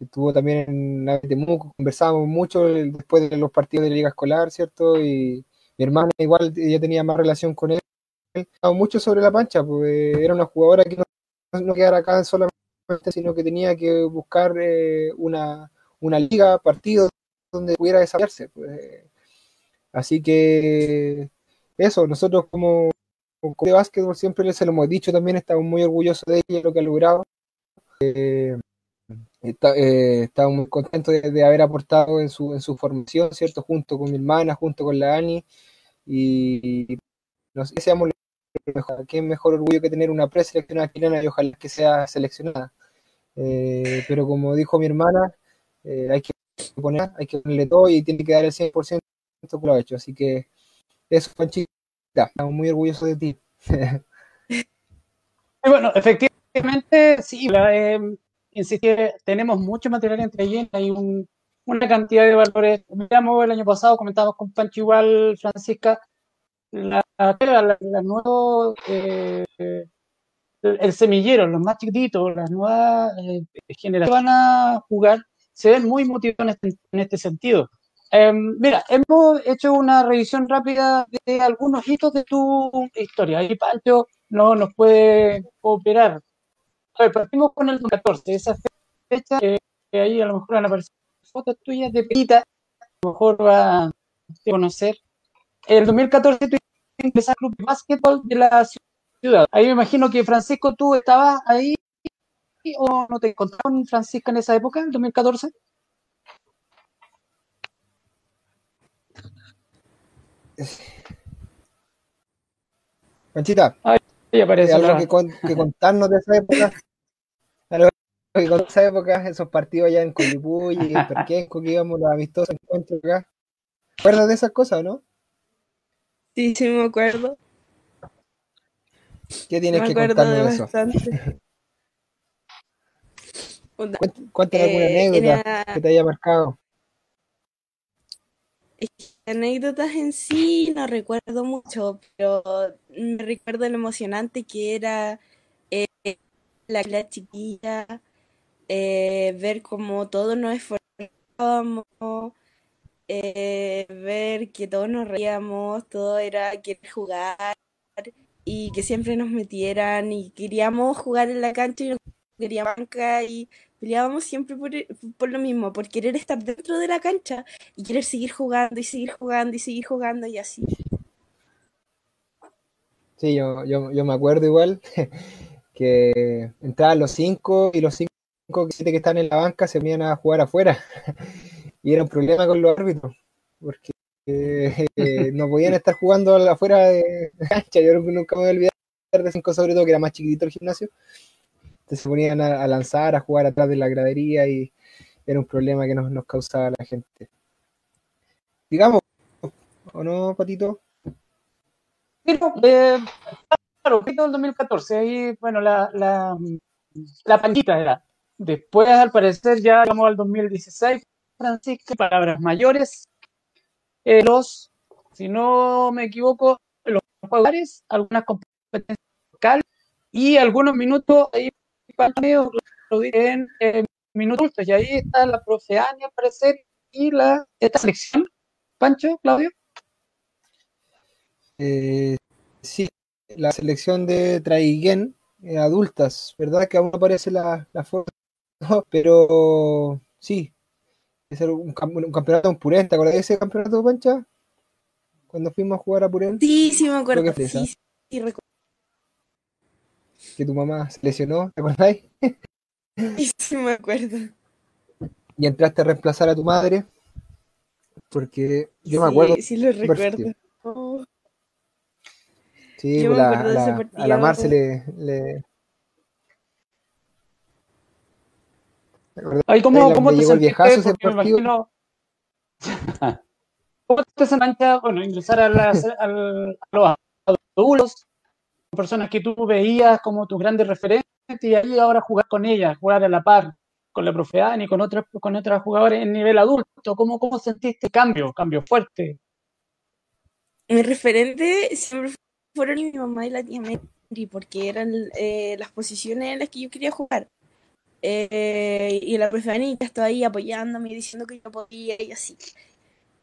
S2: Estuvo también en Temuco, conversábamos mucho después de los partidos de la liga escolar, ¿cierto? Y mi hermana igual, ella tenía más relación con él. Mucho sobre la pancha, porque era una jugadora que no, no quedara acá solamente, sino que tenía que buscar eh, una, una liga, partidos donde pudiera desarrollarse. Pues, eh, Así que eso, nosotros como, como de básquetbol siempre se lo hemos dicho también, estamos muy orgullosos de ella, lo que ha logrado. Eh, eh, estamos muy contentos de, haber aportado en su, en su formación, ¿cierto? Junto con mi hermana, junto con la Ani, y no sé, seamos lo. Qué mejor orgullo que tener una preseleccionada chilena y ojalá que sea seleccionada. Eh, pero como dijo mi hermana, eh, hay que poner, hay que ponerle todo y tiene que dar el 100% que lo ha hecho. Así que eso, Panchita, estamos muy orgullosos de ti.
S1: Bueno, efectivamente, sí, la, eh, insistí, tenemos mucho material entre ellos, hay un- una cantidad de valores. Miramos el año pasado, comentábamos con Pancho igual, Francisca, la, la, la- nuevo, eh, el, semillero, los más chiquititos, las nuevas eh, generaciones van a jugar, se ven muy motivados en este, en este sentido. Eh, mira, hemos hecho una revisión rápida de algunos hitos de tu historia. Ahí Pancho no nos puede cooperar. A ver, partimos con el 2014, esa fecha que que ahí a lo mejor van a aparecer fotos tuyas de Pita, a lo mejor va a conocer. El 2014 tú ingresaste al club de básquetbol de la ciudad. Ahí me imagino que Francisco, tú estabas ahí o no te encontrabas con Francisca en esa época, el 2014.
S2: Panchita,
S1: Ahí aparece
S2: ¿hay algo que, con- que contarnos de esa época? Algo que de esa época, esos partidos allá en Colipulli, en Perquenco, que íbamos los amistosos encuentros acá. ¿Te acuerdas de esas cosas, no?
S11: Sí, sí me acuerdo.
S2: ¿Qué tienes
S11: me
S2: que contarnos
S11: de
S2: de eso?
S11: bastante. Puta,
S2: Cuént- Cuéntanos alguna
S11: eh,
S2: anécdota
S11: era-
S2: que te haya marcado.
S11: Anécdotas en sí no recuerdo mucho, pero me recuerdo lo emocionante que era eh, la, la chiquilla, eh, ver cómo todos nos esforzábamos, ver que todos nos reíamos, todo era querer jugar y que siempre nos metieran y queríamos jugar en la cancha y no queríamos banca y peleábamos siempre por, por lo mismo, por querer estar dentro de la cancha y querer seguir jugando y seguir jugando y seguir jugando y así.
S2: Sí, yo, yo, yo me acuerdo igual que entraban los cinco y los cinco siete que están en la banca se venían a jugar afuera. Y era un problema con los árbitros, porque eh, no podían estar jugando afuera de de cancha. Yo nunca me voy a olvidar de cinco, sobre todo que era más chiquitito el gimnasio. Se ponían a, lanzar, a jugar atrás de la gradería y era un problema que nos, causaba la gente. Digamos, ¿o no, Patito?
S1: Pero, eh, claro, fue todo el 2014, ahí, bueno, la, la, la panchita era. Después, al parecer, ya llegamos al 2016, Francisco, palabras mayores, eh, los, si no me equivoco, los jugadores, algunas competencias locales y algunos minutos ahí para medio, diré en eh, minutos, y ahí está la profe Ani, al parecer, y la, esta selección, Pancho, Claudio.
S2: Eh, sí, la selección de Traiguén, eh, adultas, ¿verdad? Que aún no aparece la, la foto, pero sí, es un, un campeonato en Purén, ¿te acuerdas de ese campeonato, Pancha? Cuando fuimos a jugar a Purén,
S11: Sí, sí me acuerdo,
S2: que
S11: sí, sí, recu-
S2: que tu mamá se lesionó, ¿te acordáis?
S11: sí, sí me acuerdo.
S2: Y entraste a reemplazar a tu madre, porque yo me
S11: Sí,
S2: acuerdo.
S11: sí lo recuerdo. Oh,
S2: Sí,
S11: Yo
S2: pues
S11: me
S2: la,
S11: acuerdo de ese
S2: la- a
S11: partido.
S2: la Marce le, le- ¿te acordás
S1: Ay, ¿cómo, cómo te sentiste? Porque me
S2: partido?
S1: imagino. ¿Cómo te sentiste, bueno, ingresar a, las, al- a los adultos, personas que tú veías como tus grandes referentes, y ahí ahora jugar con ellas, jugar a la par, con la profe Ani, con otros con otras jugadores en nivel adulto? ¿Cómo, cómo sentiste cambio, cambio fuerte?
S11: Mi referente siempre fueron mi mamá y la tía Mary, porque eran eh, las posiciones en las que yo quería jugar. Eh, y la profe Ani estaba ahí apoyándome, diciendo que yo podía y así.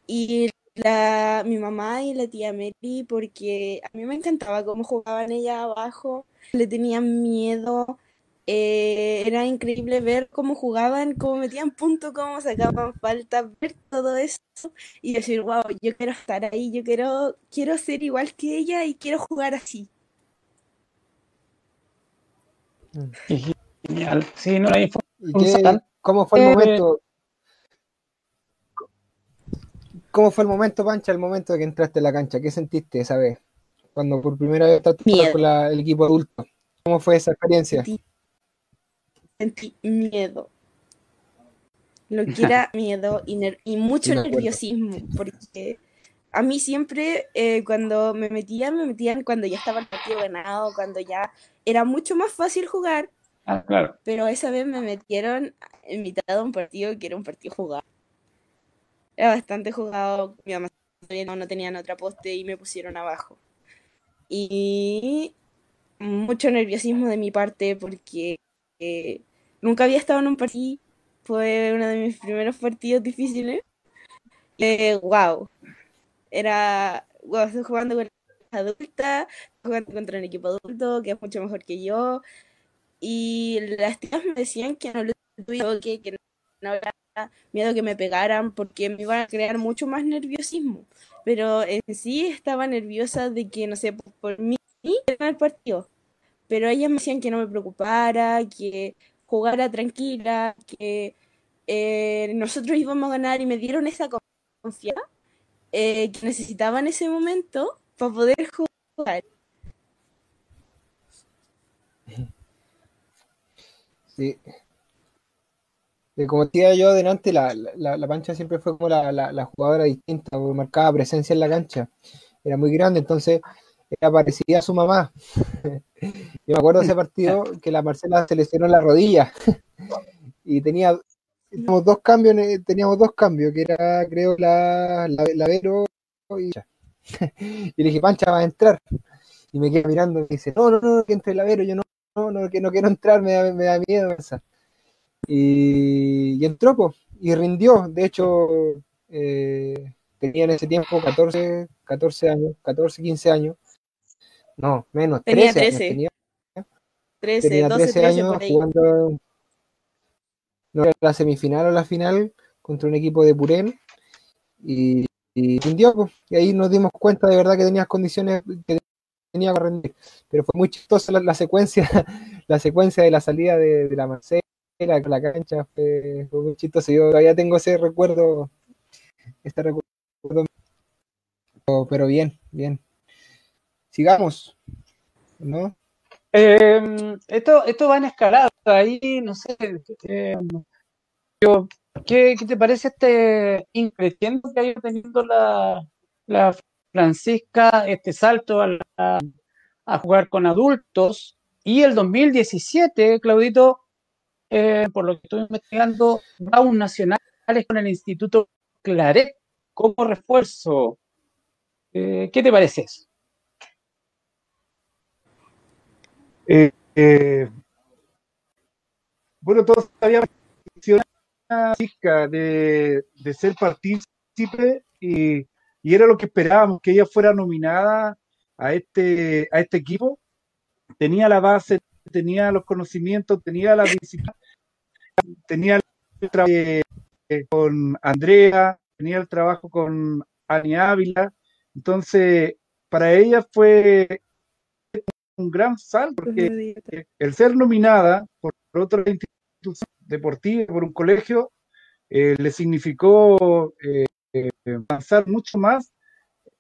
S11: Y la, mi mamá y la tía Mary, porque a mí me encantaba cómo jugaban ellas abajo, le tenían miedo eh, era increíble ver cómo jugaban, cómo metían puntos, cómo sacaban falta, ver todo eso y decir, wow, yo quiero estar ahí, yo quiero, quiero ser igual que ella y quiero jugar así.
S1: Genial. Sí, no, ahí fue
S2: ¿Y
S1: un
S2: qué-
S1: salto.
S2: cómo fue el
S1: Eh,
S2: momento? ¿Cómo fue el momento, Pancha, el momento de que entraste a la cancha? ¿Qué sentiste esa vez? Cuando por primera vez
S11: Miedo.
S2: con la- el equipo adulto. ¿Cómo fue esa experiencia?
S11: Sentí, sentí miedo. Lo que era miedo y, ner- y mucho nerviosismo, porque a mí siempre eh, cuando me metían, me metían cuando ya estaba el partido ganado, cuando ya era mucho más fácil jugar,
S1: Ah, claro.
S11: pero esa vez me metieron en mitad de un partido que era un partido jugado. Era bastante jugado, mi mamá no, no tenían otra poste y me pusieron abajo. Y mucho nerviosismo de mi parte porque eh, nunca había estado en un partido, fue uno de mis primeros partidos difíciles. Eh, wow, era, wow, estoy jugando con adulta, jugando contra un equipo adulto que es mucho mejor que yo. Y las tías me decían que no lo tuviera, que, que no había miedo que me pegaran porque me iban a crear mucho más nerviosismo. Pero en sí estaba nerviosa de que, no sé, por, por mí, el partido. Pero ellas me decían que no me preocupara, que jugara tranquila, que eh, nosotros íbamos a ganar y me dieron esa confianza eh, que necesitaba en ese momento para poder jugar.
S2: Sí. Eh, Como decía yo adelante, la, la, la Pancha siempre fue como la, la, jugadora distinta, porque marcaba presencia en la cancha. Era muy grande, entonces ella parecía a su mamá. Yo me acuerdo de ese partido que la Marcela se lesionó la rodilla y tenía teníamos dos cambios, en- teníamos dos cambios, que era creo la, la, Vero y y le dije, Pancha va a entrar. Y me quedé mirando y me dice, no, no, no, que entre la Vero, yo no, no, no, que no quiero entrar, me da, me da miedo. esa". Y, y entró, pues, y rindió. De hecho, eh, tenía en ese tiempo 14, 14 años, 14, 15 años. No, menos,
S11: Tenía
S2: 13 años
S11: 13.
S2: tenía.
S11: 13,
S2: Tenía
S11: 12,
S2: 13
S11: 13
S2: años
S11: por ahí.
S2: jugando no, la semifinal o la final contra un equipo de Purén y, y rindió, pues, y ahí nos dimos cuenta de verdad que tenía condiciones que tenía para rendir. Pero fue muy chistosa la, la secuencia, la secuencia de la salida de, de la Marcela con la cancha, fue, muy. Yo todavía tengo ese recuerdo, este recuerdo, pero, bien, bien. Sigamos, ¿no?
S1: Eh, esto, esto va en escalada, ahí no sé, eh, yo- ¿qué, qué te parece este increciendo que ha ido teniendo la, la Francisca, este salto a, la- a jugar con adultos? Y el 2017, Claudito, eh, por lo que estoy investigando, un nacionales con el Instituto Claret como refuerzo. Eh, ¿qué te parece eso?
S3: Eh, eh, bueno, todos chica de, de ser partícipe y, y era lo que esperábamos, que ella fuera nominada a este, a este equipo. Tenía la base, tenía los conocimientos, tenía la disciplina, tenía el trabajo eh, con Andrea, tenía el trabajo con Ani Ávila. Entonces, para ella fue un gran salto, porque el ser nominada por otra institución deportiva, por un colegio, eh, le significó eh, eh, avanzar mucho más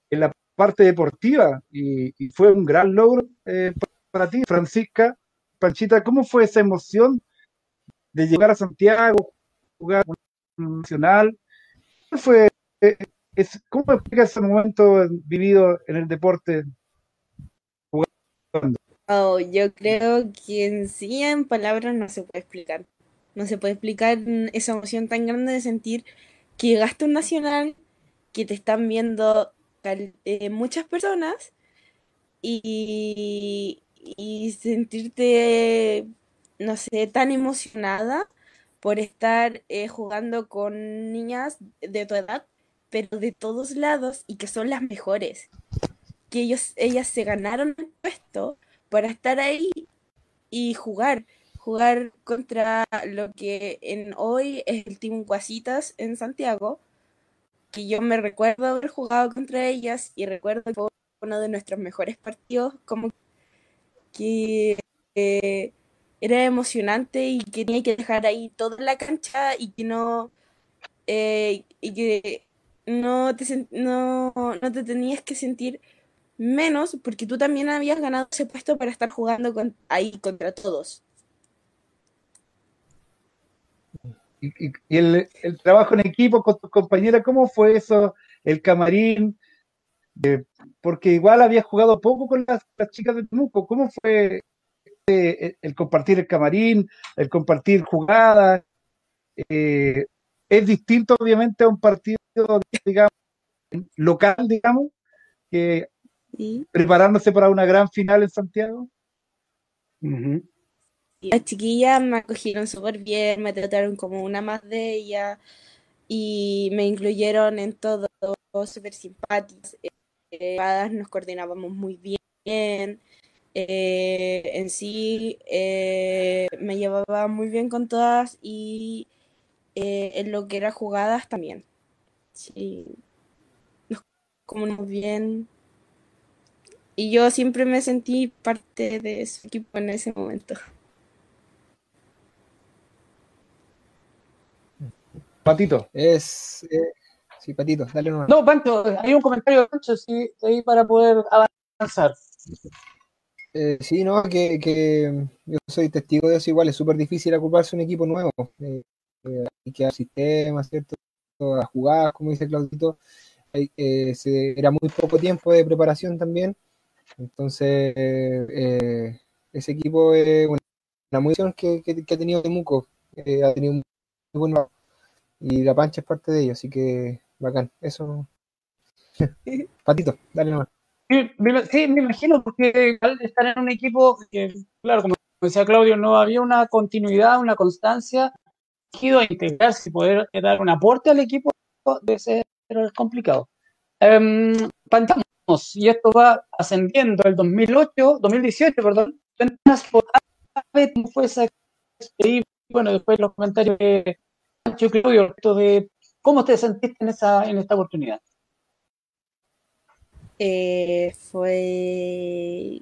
S3: en la parte deportiva y, y fue un gran logro eh, para ti, Francisca. Panchita, ¿cómo fue esa emoción de llegar a Santiago, jugar un nacional? ¿Cómo fue? eh, es- ¿Cómo explica ese momento vivido en el deporte jugando?
S11: Oh, yo creo que en sí en palabras no se puede explicar. No se puede explicar esa emoción tan grande de sentir que llegaste un nacional, que te están viendo eh, muchas personas y, y sentirte, no sé, tan emocionada por estar eh, jugando con niñas de tu edad, pero de todos lados y que son las mejores. Que ellos, ellas se ganaron el puesto para estar ahí y jugar. jugar contra lo que en hoy es el Team Guasitas en Santiago, que yo me recuerdo haber jugado contra ellas y recuerdo que fue uno de nuestros mejores partidos, como que eh, era emocionante y que tenía que dejar ahí toda la cancha y que no eh, y que no te, no, no te tenías que sentir menos porque tú también habías ganado ese puesto para estar jugando ahí contra todos.
S3: Y, el, el trabajo en equipo con tus compañeras, ¿cómo fue eso? El camarín, Eh, porque igual había jugado poco con las, las chicas de Temuco. ¿Cómo fue el, el compartir el camarín, el compartir jugadas? Eh, es distinto, obviamente, a un partido, digamos, local, digamos, que
S11: Sí.
S3: preparándose para una gran final en Santiago.
S11: Las chiquillas me acogieron súper bien, me trataron como una más de ellas y me incluyeron en todo, súper simpáticas. eh, todas nos coordinábamos muy bien. Eh, en sí eh, me llevaba muy bien con todas y eh, en lo que era jugadas también. Sí, nos comunicamos bien y yo siempre me sentí parte de su equipo en ese momento.
S3: Patito.
S2: Es. eh, sí, Patito, dale nomás.
S1: No, Pancho, hay un comentario de Pancho, sí, ahí para poder avanzar.
S2: Eh, sí, no, que, que yo soy testigo de eso igual, es súper difícil ocuparse un equipo nuevo. eh, eh, hay que dar sistemas, ¿cierto? A jugar, como dice Claudito. Hay- eh, se- era muy poco tiempo de preparación también. Entonces, eh, ese equipo es una, una buena que, que, ha tenido Temuco. ha tenido un muy buen y la pancha es parte de ello, así que bacán. Eso. Patito, dale nomás.
S1: Sí, me, imagino, porque estar en un equipo que, claro, como decía Claudio, no había una continuidad, una constancia, ido a integrarse y poder dar un aporte al equipo debe ser complicado. Um, y esto va ascendiendo el 2008, 2018, perdón. ¿Cómo fue esa experiencia? Bueno, después los comentarios de Claudio, de cómo te sentiste en, esa, en esta oportunidad.
S11: Eh, fue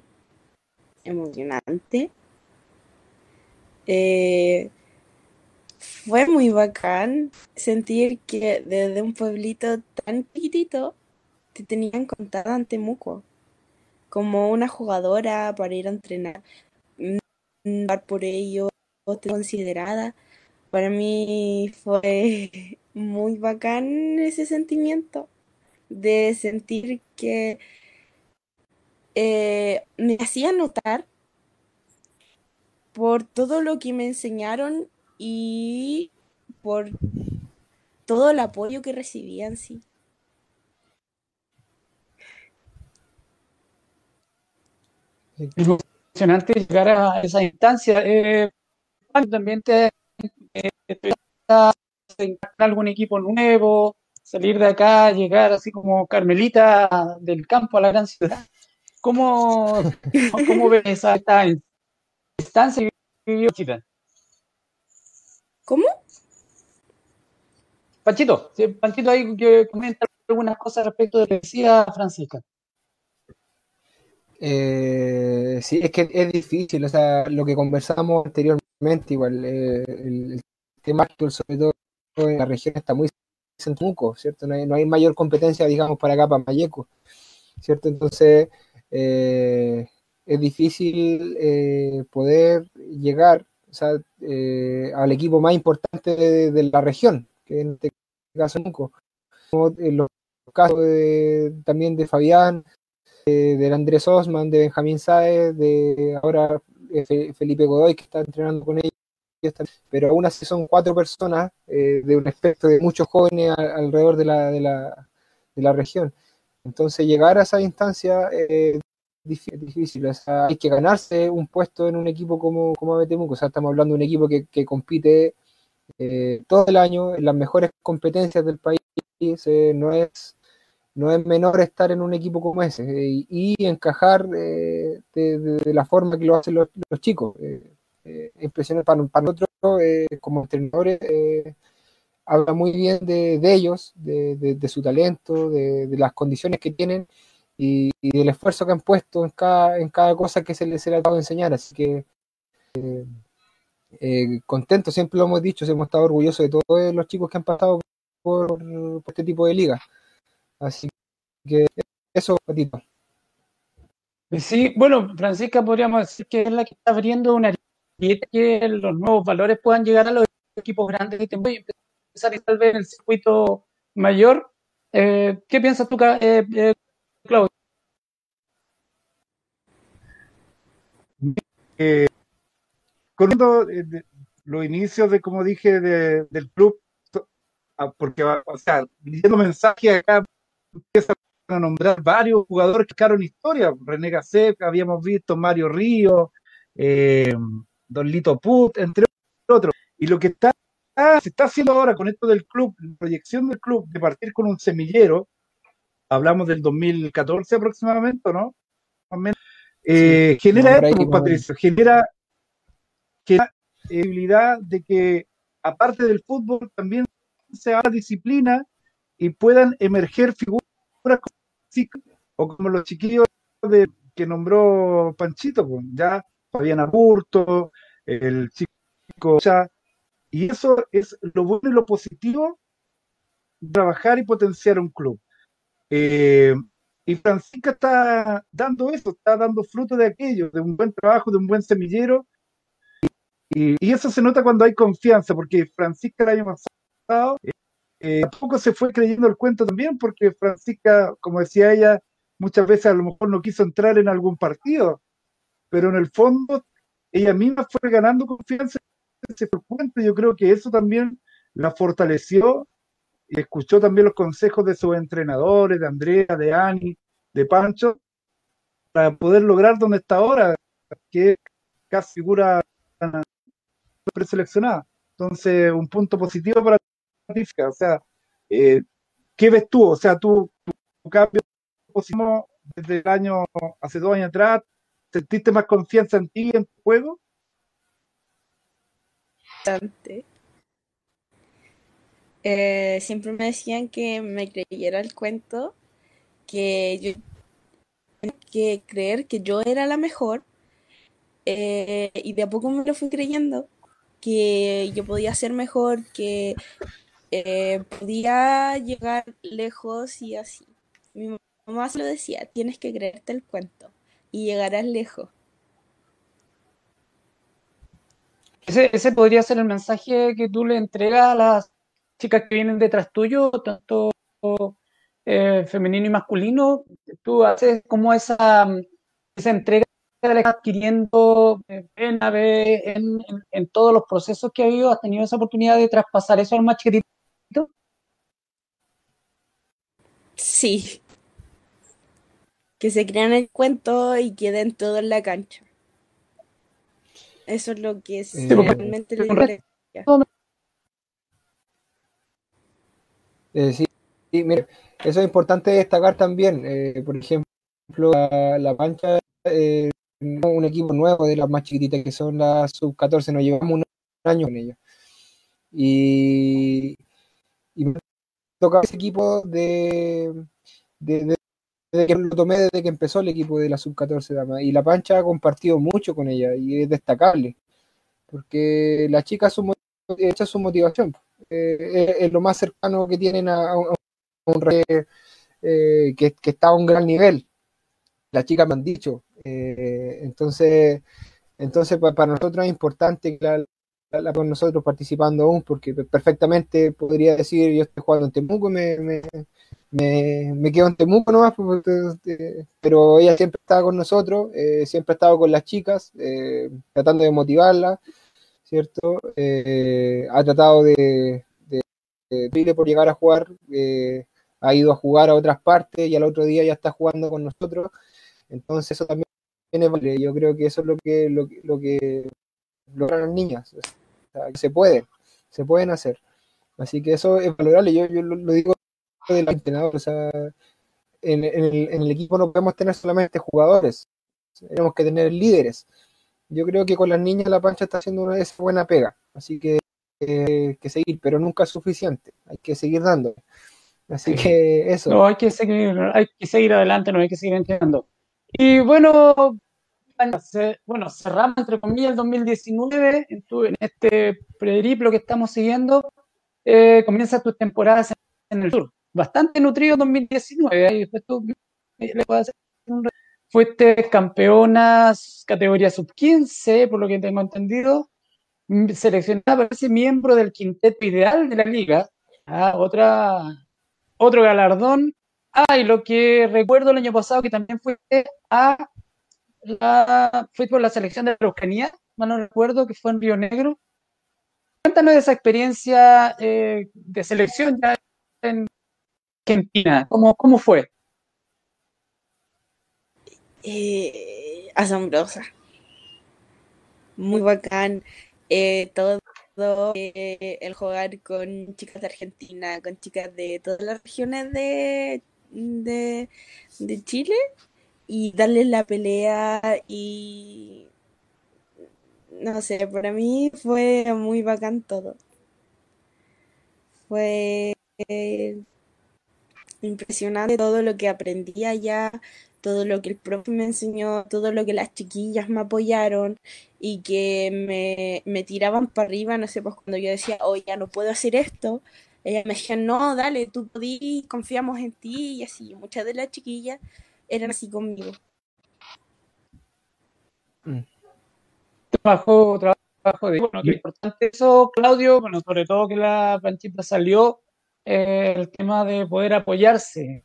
S11: emocionante. Eh, fue muy bacán sentir que desde un pueblito tan chiquitito te tenían contada en Temuco como una jugadora para ir a entrenar, mm, dar por ello, considerada. Para mí fue muy bacán ese sentimiento de sentir que eh, me hacía notar por todo lo que me enseñaron y por todo el apoyo que recibían, sí.
S1: Es emocionante llegar a esa instancia. Eh, también te, eh, te algún equipo nuevo, salir de acá, llegar así como Carmelita del campo a la gran ciudad. ¿Cómo, cómo ves esa esta instancia que vivió Chita?
S11: ¿Cómo?
S1: Panchito, sí, Panchito ahí que comenta algunas cosas respecto de lo que decía Francisca.
S2: Eh, sí, es que es difícil, o sea, lo que conversamos anteriormente, igual, eh, el, el tema actual, sobre todo en la región, está muy en Temuco, ¿cierto? No hay, no hay mayor competencia, digamos, para acá, para Mayeco, ¿cierto? Entonces, eh, es difícil eh, poder llegar o sea, eh, al equipo más importante de, de, la región, que en este caso Temuco. Como en los casos de, también de Fabián, de, del Andrés Osman, de Benjamín Sáez, de ahora eh, Felipe Godoy, que está entrenando con ellos pero aún así son cuatro personas eh, de un espectro de muchos jóvenes alrededor de la, de, la, de la, región. Entonces llegar a esa instancia es eh, difícil, o hay que ganarse un puesto en un equipo como, como Abetemuco, o sea, estamos hablando de un equipo que, compite eh, todo el año en las mejores competencias del país, eh, no es no es menor estar en un equipo como ese y, encajar de, de, la forma que lo hacen los, los chicos. Eh, impresionante para, nosotros eh, como entrenadores. eh, habla muy bien de, de ellos, de, de- de su talento, de, de las condiciones que tienen y, del esfuerzo que han puesto en cada, en cada cosa que se les, ha dado a enseñar. Así que eh, contento, siempre lo hemos dicho, hemos estado orgullosos de todos los chicos que han pasado por, por este tipo de liga. Así que eso, Patito.
S1: Sí, bueno, Francisca podríamos decir que es la que está abriendo una que los nuevos valores puedan llegar a los equipos grandes y empezar tal vez en el circuito mayor. Eh, ¿qué piensas tú, eh, eh, Claudio?
S3: Eh, conociendo eh, los inicios de, como dije, de- del club, ah, porque, o sea, leyendo mensajes acá, empiezan a nombrar varios jugadores que quedaron historia. René Gasset, habíamos visto, Mario Río, eh, Don Lito Put, entre otros. Y lo que está, se está haciendo ahora con esto del club, la proyección del club, de partir con un semillero, hablamos del 2014 aproximadamente, ¿o ¿no? Más o menos. Eh,
S2: Sí,
S3: genera esto, pues. Patricio, genera, genera posibilidad de que, aparte del fútbol, también se haga disciplina y puedan emerger figuras como o como los chiquillos de, que nombró Panchito, pues, ya Fabián Aburto, el chico y eso es lo bueno y lo positivo trabajar y potenciar un club. Eh, y Francisca está dando eso, está dando fruto de aquello, de un buen trabajo, de un buen semillero. Y, eso se nota cuando hay confianza, porque Francisca el año pasado eh, tampoco se fue creyendo el cuento también, porque Francisca, como decía ella, muchas veces a lo mejor no quiso entrar en algún partido, pero en el fondo ella misma fue ganando confianza se fue cuenta. Yo creo que eso también la fortaleció y escuchó también los consejos de sus entrenadores, de Andrea, de Ani, de Pancho, para poder lograr donde está ahora, que es casi figura preseleccionada. Entonces, un punto positivo para ti, o sea, eh, ¿qué ves tú? O sea, tú, tu, cambio desde el año, hace dos años atrás, ¿sentiste más confianza en ti, en tu juego?
S11: bastante. Eh, siempre me decían que me creyera el cuento, que yo tenía que creer que yo era la mejor, eh, y de a poco me lo fui creyendo, que yo podía ser mejor, que eh, podía llegar lejos y así. Mi mamá se lo decía, tienes que creerte el cuento y llegarás lejos.
S1: Ese, ese podría ser el mensaje que tú le entregas a las chicas que vienen detrás tuyo, tanto eh, femenino y masculino. Tú haces como esa, esa entrega adquiriendo eh, en, en, en todos los procesos que ha habido. ¿Has tenido esa oportunidad de traspasar eso al más chiquitito?
S11: Sí. Que se crean el cuento y queden todo en la cancha. Eso es lo que es
S2: Eh,
S11: realmente la diferencia.
S2: Eh, sí, sí, mire, eso es importante destacar también. eh, por ejemplo, la, la Pancha, eh, un equipo nuevo de las más chiquititas que son las sub-14, nos llevamos un año con ellos. Y, y me toca ese equipo de, de, de- desde que lo tomé desde que empezó el equipo de la sub-14 dama. Y la Pancha ha compartido mucho con ella y es destacable, porque chicas son, mo- esa es su motivación. eh, es, es lo más cercano que tienen a, un, rey, eh, que, está a un gran nivel. Las chicas me han dicho. eh, entonces, entonces pa- para nosotros es importante que la, la- la- con nosotros participando aún, porque perfectamente podría decir yo estoy jugando en Temuco me, me, me, quedo en Temuco nomás, pues, eh, pero ella siempre estaba con nosotros, eh, siempre ha estado con las chicas, eh, tratando de motivarlas, ¿cierto? Eh, ha tratado de, de, por llegar a jugar, ha ido a jugar a otras partes y al otro día ya está jugando con nosotros, entonces eso también es valable. yo creo que eso es lo que, lo, lo que logran las niñas, se puede, se pueden hacer, así que eso es valorable, yo, yo lo, lo digo del entrenador, o sea, en, en el, en el equipo no podemos tener solamente jugadores, tenemos que tener líderes. yo creo que con las niñas la pancha está haciendo una esa buena pega, así que eh, que seguir, pero nunca es suficiente, hay que seguir dando. Así que eso.
S1: No, hay que seguir, hay que seguir adelante, no hay que seguir entrenando. Y bueno, bueno, cerramos entre comillas el 2019 en, tu- en este periplo que estamos siguiendo. Eh, comienza tus temporadas en el sur. Bastante nutrido 2019. Ahí después tú eh, re- Fuiste campeona categoría sub-15, por lo que tengo entendido. Mm, Seleccionada para ser miembro del quinteto ideal de la liga. Ah, otra, otro galardón. Ah, y lo que recuerdo el año pasado que también fuiste a la, fui por la selección de Araucanía, mal no recuerdo, que fue en Río Negro. Cuéntanos de esa experiencia eh, de selección ya en Argentina. ¿Cómo, cómo fue?
S11: Eh, asombrosa. Muy bacán. Eh, todo, eh, el jugar con chicas de Argentina, con chicas de todas las regiones de, de, de Chile y darles la pelea y no sé, para mí fue muy bacán todo. Fue impresionante todo lo que aprendí allá, todo lo que el profe me enseñó, todo lo que las chiquillas me apoyaron y que me, me tiraban para arriba, no sé, pues cuando yo decía, oh, ya no puedo hacer esto, ellas me decían, no, dale, tú podís, confiamos en ti y así. Muchas de las chiquillas eran así conmigo.
S1: Trabajo, trabajo de bueno, qué importante eso, Claudio, bueno, sobre todo que la Panchita salió, eh, el tema de poder apoyarse,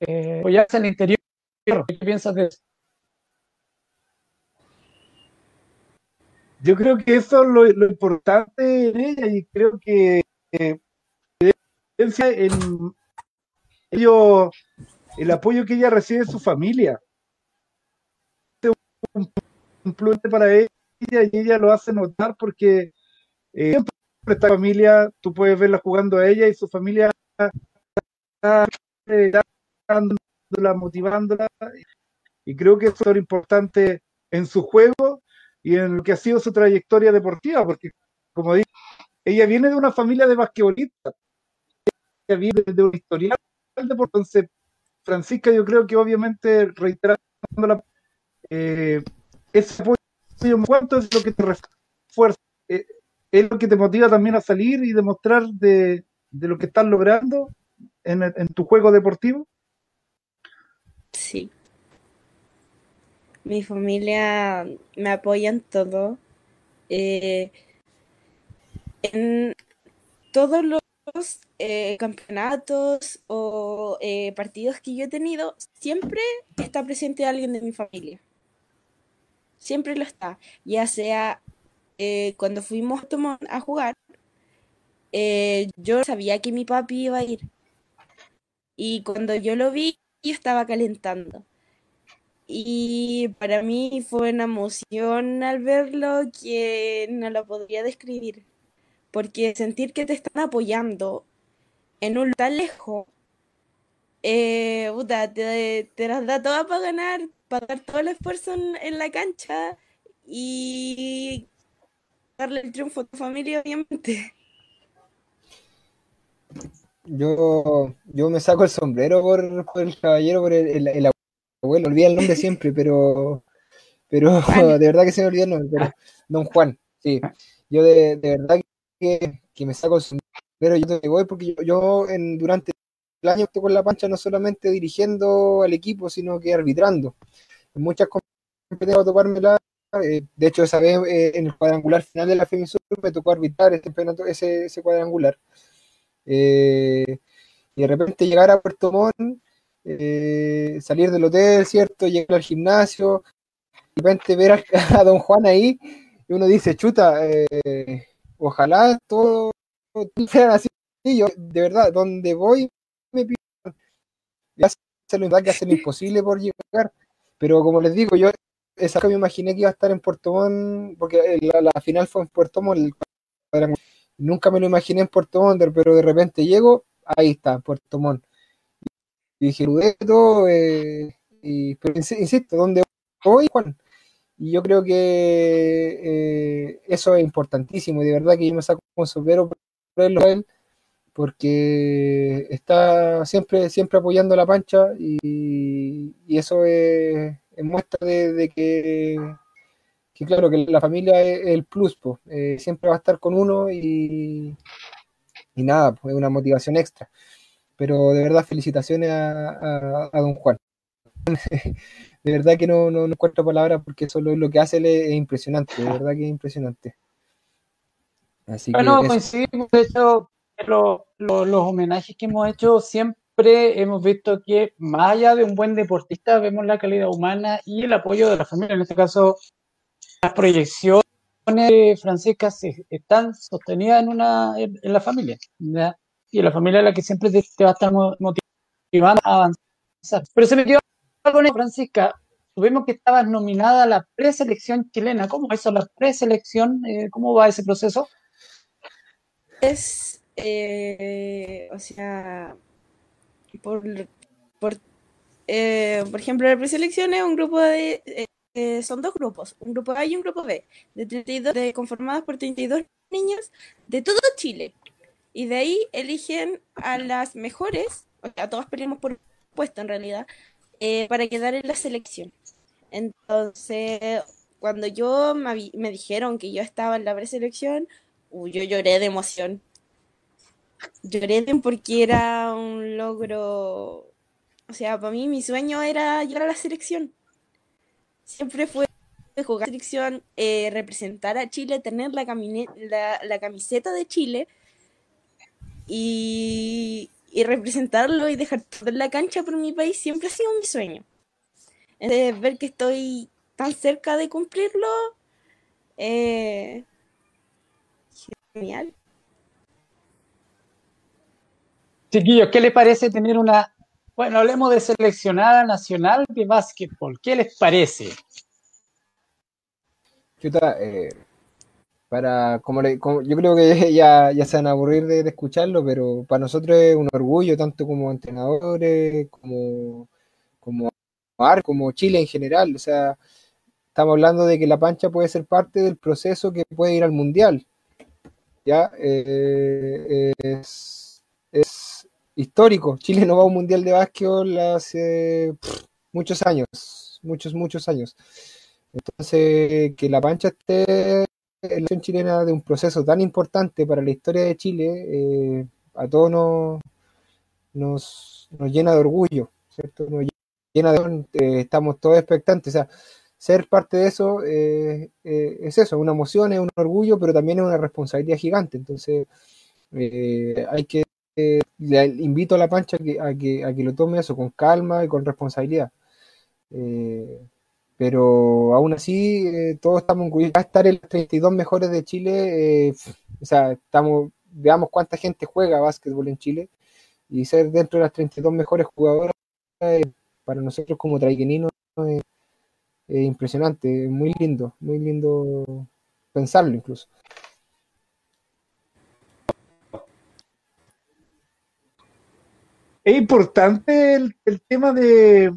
S1: eh, apoyarse el interior. ¿Qué piensas de eso?
S3: Yo creo que eso es lo, importante en ella y creo que eh, en ello el apoyo que ella recibe de su familia. Es un, un para ella y ella lo hace notar porque eh, está familia, tú puedes verla jugando a ella y su familia está eh, dándola, motivándola y creo que eso es importante en su juego y en lo que ha sido su trayectoria deportiva, porque como dije, ella viene de una familia de basquetbolistas, ella viene de un historial de deporte, entonces Francisca yo creo que obviamente reiterando eh, ese apoyo, ¿cuánto es lo que te refuerza? Eh, es lo que te motiva también a salir y demostrar de, lo que estás logrando en, en tu juego deportivo.
S11: Sí. Mi familia me apoya en todo. Eh, en todos los eh, campeonatos o eh, partidos que yo he tenido, siempre está presente alguien de mi familia. Siempre lo está. Ya sea eh, cuando fuimos a jugar, eh, yo sabía que mi papi iba a ir. Y cuando yo lo vi, yo estaba calentando. Y para mí fue una emoción al verlo que no lo podría describir. Porque sentir que te están apoyando en un lugar tan lejos, eh, puta, te, te las da todas para ganar, para dar todo el esfuerzo en, en la cancha y darle el triunfo a tu familia, obviamente.
S2: Yo, yo me saco el sombrero por, por el caballero, por el, el, el abuelo, olvida el nombre siempre, pero, pero de verdad que se me olvidó el nombre, pero Don Juan, sí. Yo de, de verdad que, que, me saco el sombrero, yo te voy porque yo, yo en, durante el año estoy con la pancha no solamente dirigiendo al equipo, sino que arbitrando. En muchas competencias a topármela, eh, de hecho esa vez eh, en el cuadrangular final de la FEMISUR me tocó arbitrar ese, ese, ese cuadrangular. Eh, y de repente llegar a Puerto Montt, eh, salir del hotel, ¿cierto? Llegar al gimnasio, de repente ver a, a don Juan ahí, y uno dice, chuta, eh, ojalá todo, fuera así. Y yo, de verdad, donde voy, me pido, hacer lo que hacer lo imposible por llegar. Pero como les digo, yo esa que me imaginé que iba a estar en Puerto Montt, porque la, la final fue en Puerto Montt, Nunca me lo imaginé en Puerto Montt, pero de repente llego, ahí está, Puerto Montt. Y dije, todo, eh, insisto, ¿dónde voy, Juan? y yo creo que eh, eso es importantísimo y de verdad que yo me saco un sombrero por él, porque está siempre, siempre apoyando la pancha y eso es, es muestra de, de que, que, claro, que la familia es el plus, pues, eh, siempre va a estar con uno y, y nada, pues es una motivación extra. Pero de verdad, felicitaciones a, a, a don Juan. de verdad que no, no, no encuentro palabras porque solo lo que hace es, es impresionante, de verdad que es impresionante. Así
S1: Bueno,
S2: que eso.
S1: coincidimos, de hecho, lo- lo- los homenajes que hemos hecho siempre hemos visto que más allá de un buen deportista, vemos la calidad humana y el apoyo de la familia. En este caso, las proyecciones de Francisca están sostenidas en, una, en, la familia. Y en la familia es la que siempre te, va a estar mo- motivando a avanzar. Pero se metió algo en Francisca. Tuvimos que estabas nominada a la preselección chilena. ¿Cómo es eso, la preselección? Eh, ¿Cómo va ese proceso?
S11: Es, eh, o sea, por, por, eh, por ejemplo, la preselección es un grupo de, eh, eh, son dos grupos, un grupo A y un grupo B, de 32, de, conformados por 32 niños de todo Chile. Y de ahí eligen a las mejores, o sea, todos peleamos por puesto en realidad, eh, para quedar en la selección. Entonces, cuando yo me, me dijeron que yo estaba en la preselección, uy, yo lloré de emoción. Lloré de- porque era un logro, o sea, para mí mi sueño era llegar a la selección. Siempre fue jugar en la selección, eh, representar a Chile, tener la, camiseta de Chile y, representarlo y dejar todo en la cancha por mi país siempre ha sido mi sueño. Entonces, ver que estoy tan cerca de cumplirlo, eh, genial.
S1: Chiquillos, ¿qué les parece tener una, bueno, hablemos de seleccionada nacional de básquetbol? ¿Qué les parece?
S2: Chuta, eh, para, como, le- como- yo creo que ya, ya se van a aburrir de, escucharlo, pero para nosotros es un orgullo, tanto como entrenadores, como, como AR, como Chile en general. O sea, estamos hablando de que la pancha puede ser parte del proceso que puede ir al mundial. Ya, Eh, es histórico. Chile no va a un mundial de básquetbol hace muchos años, muchos, muchos años. Entonces, que la pancha esté en la chilena de un proceso tan importante para la historia de Chile, eh, a todos nos, nos, nos llena de orgullo, ¿cierto? Nos llena de, eh, estamos todos expectantes, o sea, ser parte de eso eh, eh, es eso, una emoción, es un orgullo, pero también es una responsabilidad gigante, entonces hay que, le invito a la pancha que, a, que, a que lo tome eso con calma y con responsabilidad. Eh, pero aún así, eh, todos estamos orgullosos. Va a estar los 32 mejores de Chile. eh, o sea, estamos, veamos cuánta gente juega básquetbol en Chile. Y ser dentro de las 32 mejores jugadoras, para nosotros como traiqueninos, eh, es impresionante, muy lindo, muy lindo pensarlo incluso.
S3: Es importante el, el tema de,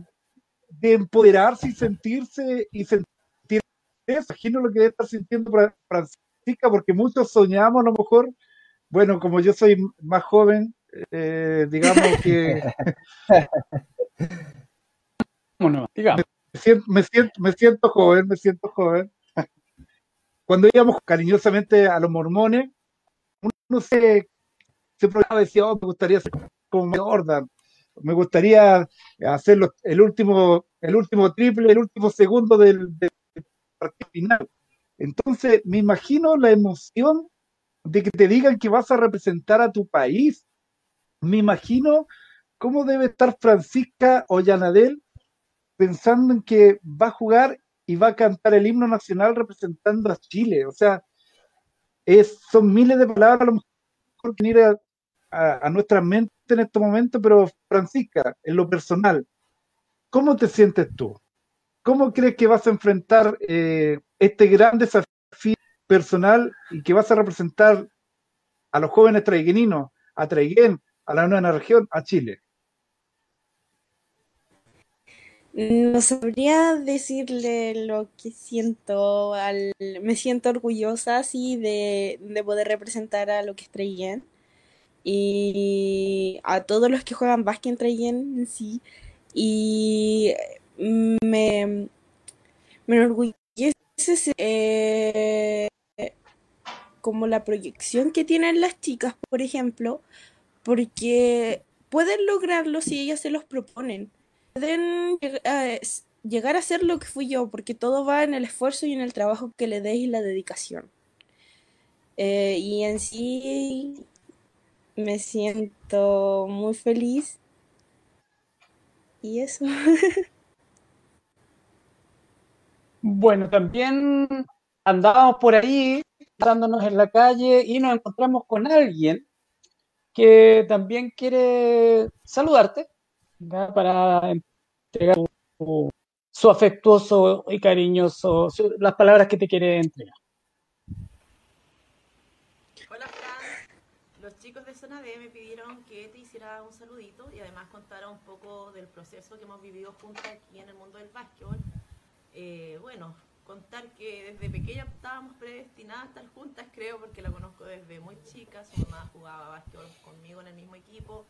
S3: de empoderarse y sentirse y sentir eso. Imagino lo que debe estar sintiendo Fra- Francisca, porque muchos soñamos a lo mejor, bueno, como yo soy más joven, eh, digamos que
S1: Vámonos, digamos.
S3: me siento, me siento, me siento joven, me siento joven. Cuando íbamos cariñosamente a los mormones, uno se, se y decía, oh, me gustaría ser como me gustaría hacer los- el último, el último triple, el último segundo del, partido final. Entonces, me imagino la emoción de que te digan que vas a representar a tu país. Me imagino cómo debe estar Francisca Ollanadel pensando en que va a jugar y va a cantar el himno nacional representando a Chile. O sea, es, son miles de palabras a lo mejor que venir a, a, nuestra mente en este momento, pero Francisca, en lo personal, ¿cómo te sientes tú? ¿Cómo crees que vas a enfrentar eh, este gran desafío personal y que vas a representar a los jóvenes traigueninos, a Traiguén, a la nueva región, a Chile?
S11: No sabría decirle lo que siento. Al, me siento orgullosa, sí, de, de poder representar a lo que es Trayen y a todos los que juegan básquet en Trayen en sí. Y me, me enorgullece eh, como la proyección que tienen las chicas, por ejemplo, porque pueden lograrlo si ellas se los proponen. Pueden eh, llegar a ser lo que fui yo, porque todo va en el esfuerzo y en el trabajo que le des y la dedicación. Eh, y en sí me siento muy feliz. Y eso.
S1: Bueno, también andábamos por ahí, dándonos en la calle y nos encontramos con alguien que también quiere saludarte para entregar su, afectuoso y cariñoso, las palabras que te quiere entregar.
S13: Hola Fran, los Zona D me pidieron que te hiciera un saludito y además contara un poco del proceso que hemos vivido juntos aquí en el mundo del básquetbol eh, bueno, contar que desde pequeña estábamos predestinadas a estar juntas, creo, porque la conozco desde muy chica. Su mamá jugaba básquetbol conmigo en el mismo equipo.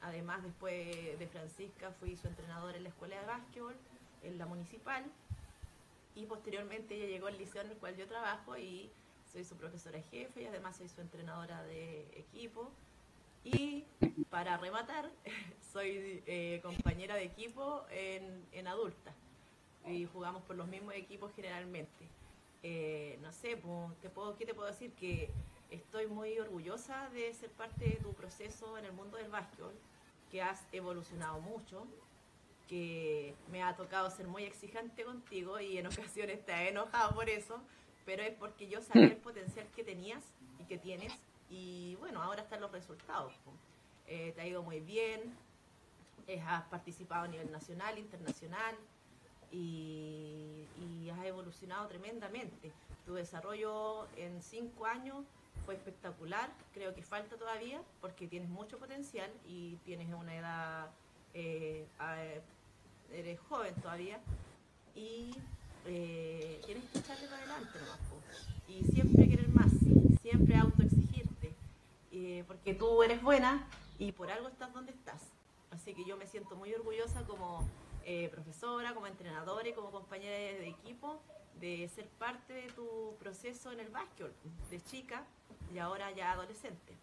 S13: Además, después de Francisca, fui su entrenadora en la escuela de básquetbol, en la municipal. Y posteriormente ella llegó al liceo en el cual yo trabajo y soy su profesora jefe y además soy su entrenadora de equipo. Y para rematar, soy eh, compañera de equipo en, en adulta y jugamos por los mismos equipos generalmente. Eh, no sé, te puedo, ¿qué te puedo decir? Que estoy muy orgullosa de ser parte de tu proceso en el mundo del básquetbol, que has evolucionado mucho, que me ha tocado ser muy exigente contigo y en ocasiones te he enojado por eso, pero es porque yo sabía el potencial que tenías y que tienes y bueno, ahora están los resultados. Eh, te ha ido muy bien, eh, has participado a nivel nacional, internacional, y, has evolucionado tremendamente. Tu desarrollo en cinco años fue espectacular, creo que falta todavía porque tienes mucho potencial y tienes una edad, eh, eres joven todavía y tienes que echarle para adelante nomás. Y siempre querer más, siempre autoexigirte, eh, porque tú eres buena y por algo estás donde estás. Así que yo me siento muy orgullosa como eh, profesora, como entrenadora y como compañera de, equipo, de ser parte de tu proceso en el básquetbol, de chica y ahora ya adolescente.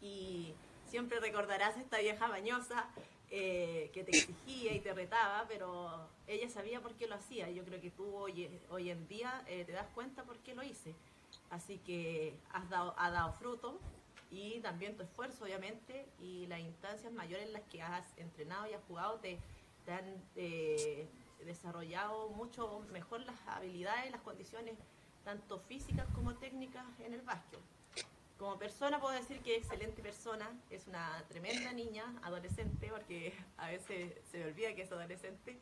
S13: Y siempre recordarás esta vieja bañosa eh, que te exigía y te retaba, pero ella sabía por qué lo hacía. Yo creo que tú hoy, hoy en día eh, te das cuenta por qué lo hice. Así que has dado, ha dado fruto y también tu esfuerzo, obviamente, y las instancias mayores en las que has entrenado y has jugado te, te han eh, desarrollado mucho mejor las habilidades, las condiciones, tanto físicas como técnicas en el básquet. Como persona puedo decir que es excelente persona, es una tremenda niña, adolescente, porque a veces se me olvida que es adolescente,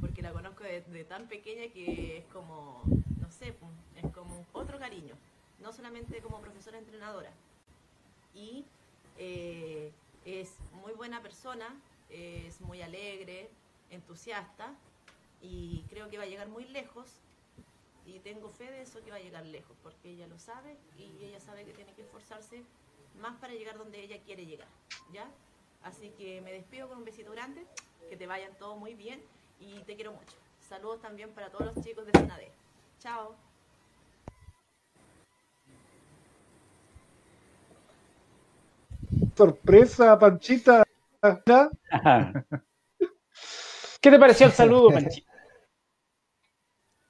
S13: porque la conozco de, tan pequeña que es como, no sé, es como otro cariño, no solamente como profesora entrenadora. Y eh, es muy buena persona, es muy alegre, entusiasta y creo que va a llegar muy lejos y tengo fe de eso que va a llegar lejos porque ella lo sabe y ella sabe que tiene que esforzarse más para llegar donde ella quiere llegar, ¿ya? Así que me despido con un besito grande, que te vayan todos muy bien y te quiero mucho. Saludos también para todos los chicos de Zona D. Chao.
S3: Sorpresa, Panchita.
S1: ¿Qué te pareció el saludo, Panchita?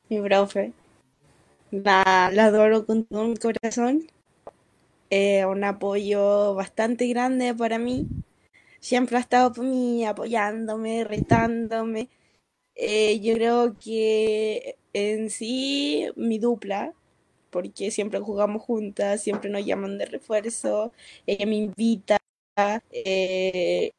S11: Mi profe. La, la adoro con todo mi corazón. Eh, un apoyo bastante grande para mí. Siempre ha estado por mí, apoyándome, retándome. Eh, yo creo que en sí mi dupla, porque siempre jugamos juntas, siempre nos llaman de refuerzo, ella me invita, eh,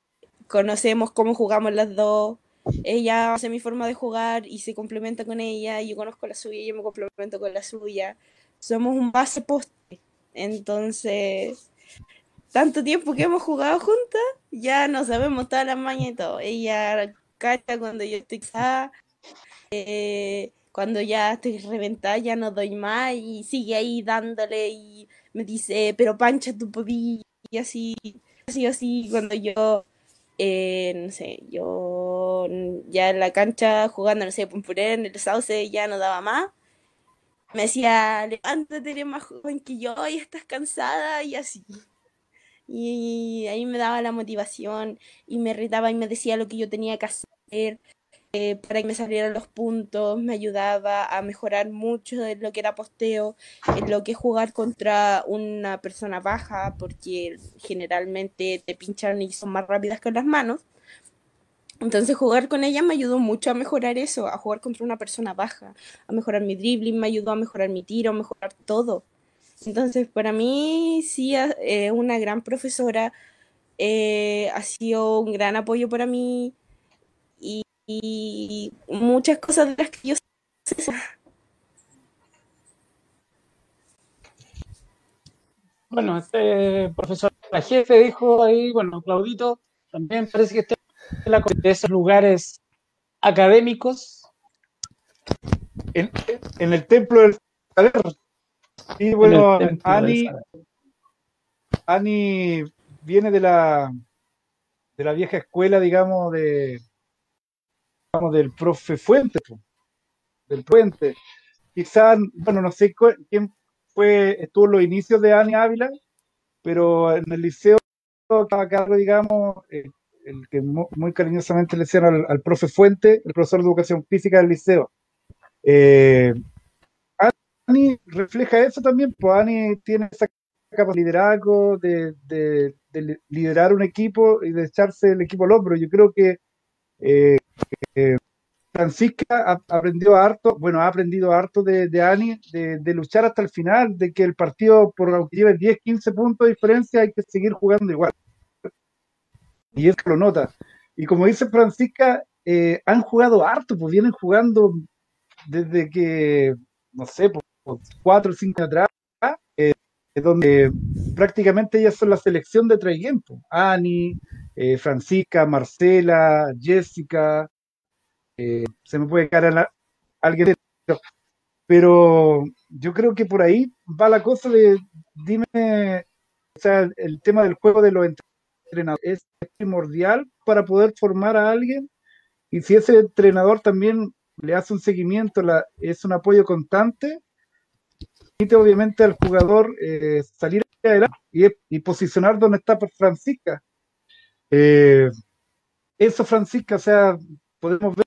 S11: conocemos cómo jugamos las dos, ella hace mi forma de jugar y se complementa con ella, yo conozco la suya y yo me complemento con la suya. Somos un base poste. Entonces, tanto tiempo que hemos jugado juntas, ya no sabemos todas las mañas y todo. Ella cancha cuando yo estoy cansada, eh, cuando ya estoy reventada, ya no doy más y sigue ahí dándole y me dice, pero pancha tu popi y así, así, así, cuando yo, eh, no sé, yo ya en la cancha jugando, no sé, Pumpuré, en el sauce ya no daba más. Me decía, levántate, eres más joven que yo y estás cansada y así. Y ahí me daba la motivación y me retaba y me decía lo que yo tenía que hacer eh, para que me salieran los puntos, me ayudaba a mejorar mucho de lo que era posteo, en lo que es jugar contra una persona baja, porque generalmente te pinchan y son más rápidas con las manos. Entonces jugar con ella me ayudó mucho a mejorar eso, a jugar contra una persona baja, a mejorar mi dribbling, me ayudó a mejorar mi tiro, a mejorar todo. Entonces para mí sí eh, una gran profesora, eh, ha sido un gran apoyo para mí y, muchas cosas de las que yo sé.
S1: Bueno, este profesor, la jefe dijo ahí, bueno, Claudito, también parece que es la de esos lugares académicos.
S3: En, en el templo del saber. Y bueno, Ani. Ani viene de la de la vieja escuela, digamos, de del profe Fuente, del Puente. Quizás, bueno, no sé quién fue, estuvo en los inicios de Ani Ávila, pero en el liceo estaba cargo, digamos, eh, el que mu- muy cariñosamente le decían al, al profe Fuente, el profesor de educación física del liceo. Eh, Ani refleja eso también, pues Ani tiene esa capa de liderazgo, de, de- de li- liderar un equipo y de echarse el equipo al hombro. Yo creo que eh, eh, Francisca a- aprendió harto, bueno, ha aprendido harto de, de Ani, de, luchar hasta el final, de que el partido, por aunque lleve 10, 15 puntos de diferencia, hay que seguir jugando igual. Y eso lo nota. Y como dice Francisca, eh, han jugado harto, pues vienen jugando desde que, no sé, pues, cuatro o cinco atrás, eh, donde prácticamente ellas son la selección de Traiguén, pues. Ani, eh, Francisca, Marcela, Jessica, eh, se me puede caer a la- alguien, pero, pero yo creo que por ahí va la cosa de, dime, o sea, el tema del juego de los entrenadores. Es primordial para poder formar a alguien y si ese entrenador también le hace un seguimiento, la, es un apoyo constante, permite obviamente al jugador eh, salir adelante y, y posicionar donde está Francisca. Eh, eso, Francisca, o sea, podemos ver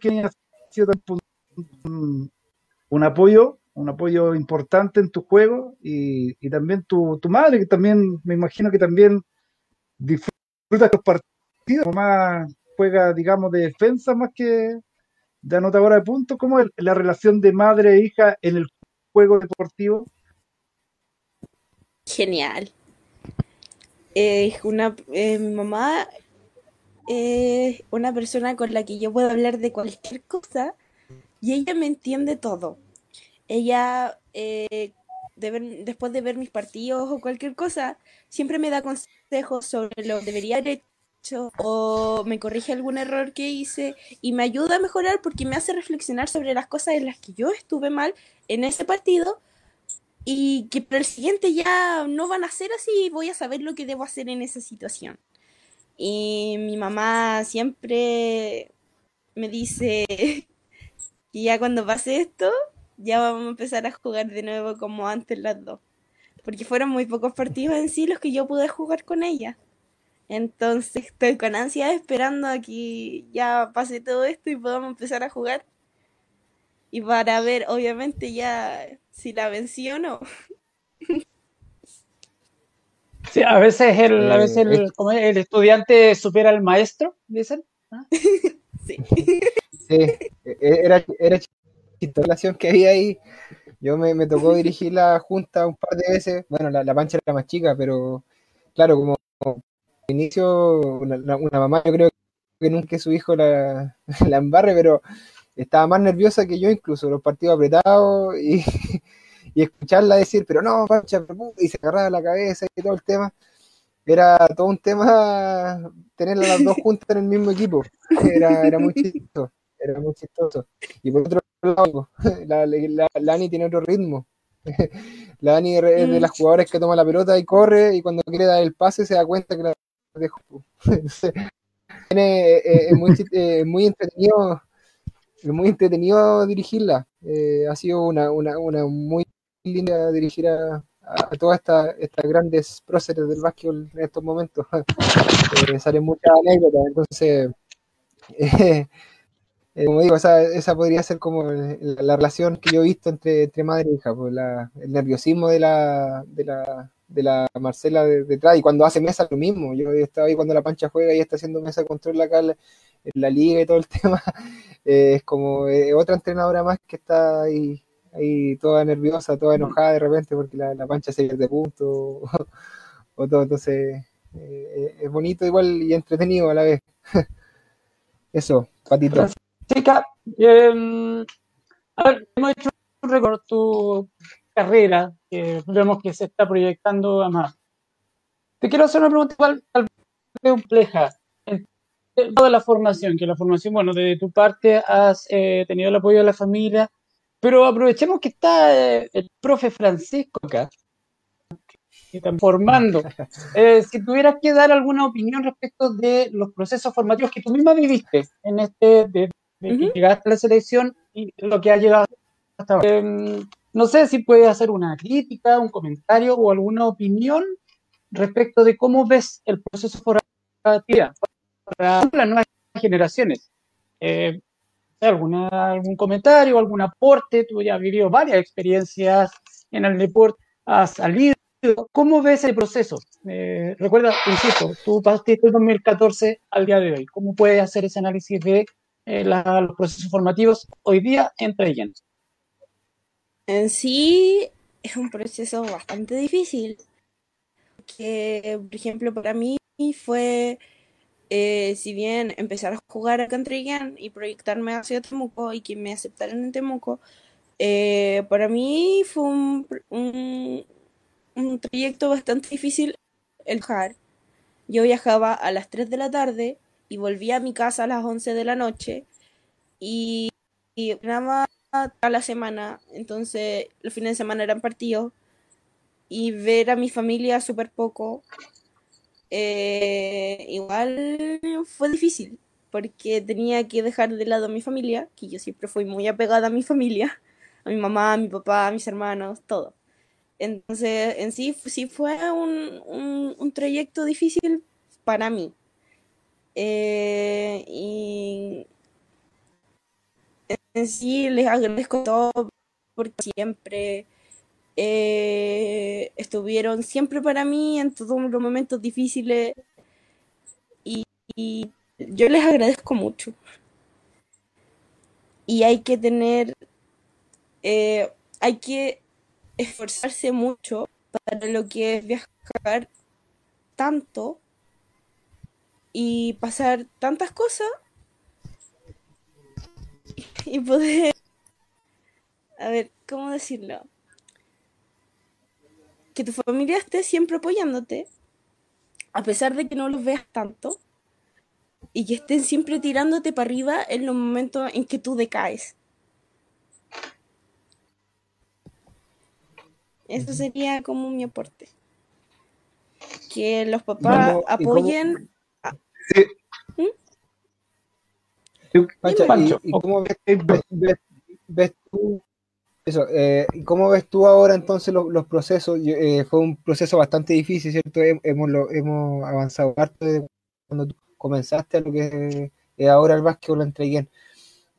S3: que ha sido un, apoyo, un apoyo importante en tu juego y, y también tu, tu madre, que también me imagino que también disfruta los partidos, más juega, digamos, de defensa más que de anotadora de puntos. ¿Cómo es la relación de madre e hija en el juego deportivo?
S11: Genial. Eh, una, eh, mi mamá es una persona con la que yo puedo hablar de cualquier cosa y ella me entiende todo. Ella, eh, de ver- después de ver mis partidos o cualquier cosa, siempre me da consejos sobre lo que debería haber hecho o me corrige algún error que hice y me ayuda a mejorar porque me hace reflexionar sobre las cosas en las que yo estuve mal en ese partido y que para el siguiente ya no van a ser así y voy a saber lo que debo hacer en esa situación. Y mi mamá siempre me dice que ya cuando pase esto, ya vamos a empezar a jugar de nuevo como antes las dos. Porque fueron muy pocos partidos en sí los que yo pude jugar con ella. Entonces estoy con ansias esperando a que ya pase todo esto y podamos empezar a jugar. Y para ver, obviamente, ya si la vencí o no.
S1: Sí, a veces el, a
S2: Eh,
S1: veces el, como es, el estudiante supera al maestro, dicen. ¿ah?
S11: Sí.
S2: Sí, e- era, era chistosa la relación que había ahí. Yo me, me tocó dirigir la junta un par de veces. Bueno, la, la pancha era más chica, pero claro, como inicio, una, una- una mamá, yo creo que nunca su hijo la, la embarre, pero estaba más nerviosa que yo, incluso los partidos apretados y, y escucharla decir, pero no, pu-", y se agarraba la cabeza y todo el tema. era todo un tema tener a las dos juntas en el mismo equipo. Era, era muy chistoso. Era muy chistoso. Y por otro lado, la, la, la Ani tiene otro ritmo. La Ani es de las jugadoras que toma la pelota y corre, y cuando quiere dar el pase se da cuenta que la dejó. Entonces, tiene, eh, es, muy, eh, muy entretenido es muy entretenido dirigirla. Eh, ha sido una, una, una muy linda dirigir a, a todas estas grandes próceres del básquetbol en estos momentos. Eh, salen muchas anécdotas, entonces, eh, como digo, esa, podría ser como la, la relación que yo he visto entre, madre e hija, pues el nerviosismo de la, Marcela de- detrás, y cuando hace mesa lo mismo. Yo estaba ahí cuando la pancha juega y está haciendo mesa de control acá en la liga y todo el tema. Eh, es como eh, otra entrenadora más que está ahí, ahí toda nerviosa, toda enojada de repente porque la, la pancha se pierde punto o, o todo. Entonces, eh, es bonito igual y entretenido a la vez. Eso, patito.
S1: Chica, eh, a ver, hemos hecho un récord tu carrera, que vemos que se está proyectando a más. Te quiero hacer una pregunta igual, tal vez compleja. Toda la formación, que la formación, bueno, de tu parte has eh, tenido el apoyo de la familia, pero aprovechemos que está eh, el profe Francisco acá, formando. Eh, si tuvieras que dar alguna opinión respecto de los procesos formativos que tú misma viviste en este, de, de que llegaste a la selección y lo que ha llegado hasta ahora. Eh, no sé si puedes hacer una crítica, un comentario o alguna opinión respecto de cómo ves el proceso formativo para las nuevas generaciones. Eh, alguna, algún comentario, algún aporte, tú ya has vivido varias experiencias en el deporte, has salido. ¿Cómo ves el proceso? Eh, recuerda, insisto, tú partiste el 2014 al día de hoy. ¿Cómo puedes hacer ese análisis de eh, los procesos formativos hoy día entre ellos?
S11: En sí es un proceso bastante difícil, que por ejemplo para mí fue, eh, si bien empezar a jugar a Game y proyectarme hacia Temuco y que me aceptaran en Temuco, eh, para mí fue un, un, un trayecto bastante difícil el viajar. Yo viajaba a las 3 de la tarde y volvía a mi casa a las 11 de la noche y, y entrenaba a la semana, entonces los fines de semana eran partidos y ver a mi familia súper poco, eh, igual fue difícil porque tenía que dejar de lado a mi familia, que yo siempre fui muy apegada a mi familia, a mi mamá, a mi papá, a mis hermanos, todo. Entonces, en sí, sí fue un, un, trayecto difícil para mí. Eh, y en sí les agradezco todo porque siempre eh, estuvieron siempre para mí en todos los momentos difíciles y, yo les agradezco mucho. Y hay que tener, eh, hay que esforzarse mucho para lo que es viajar tanto y pasar tantas cosas y poder, a ver, ¿cómo decirlo? Que tu familia esté siempre apoyándote, a pesar de que no los veas tanto, y que estén siempre tirándote para arriba en los momentos en que tú decaes. Eso sería como mi aporte. Que los papás
S2: ¿Cómo- y cómo-
S11: apoyen.
S2: Pancha,
S1: Pancho,
S2: ¿y, y cómo ves, ves- ves- ves tú eso? eh, ¿y cómo ves tú ahora entonces los, procesos? Eh, fue un proceso bastante difícil, ¿cierto? Hem- Hemos, lo- hemos avanzado harto de cuando tú comenzaste a lo que es ahora el básquetbol en Traiguén.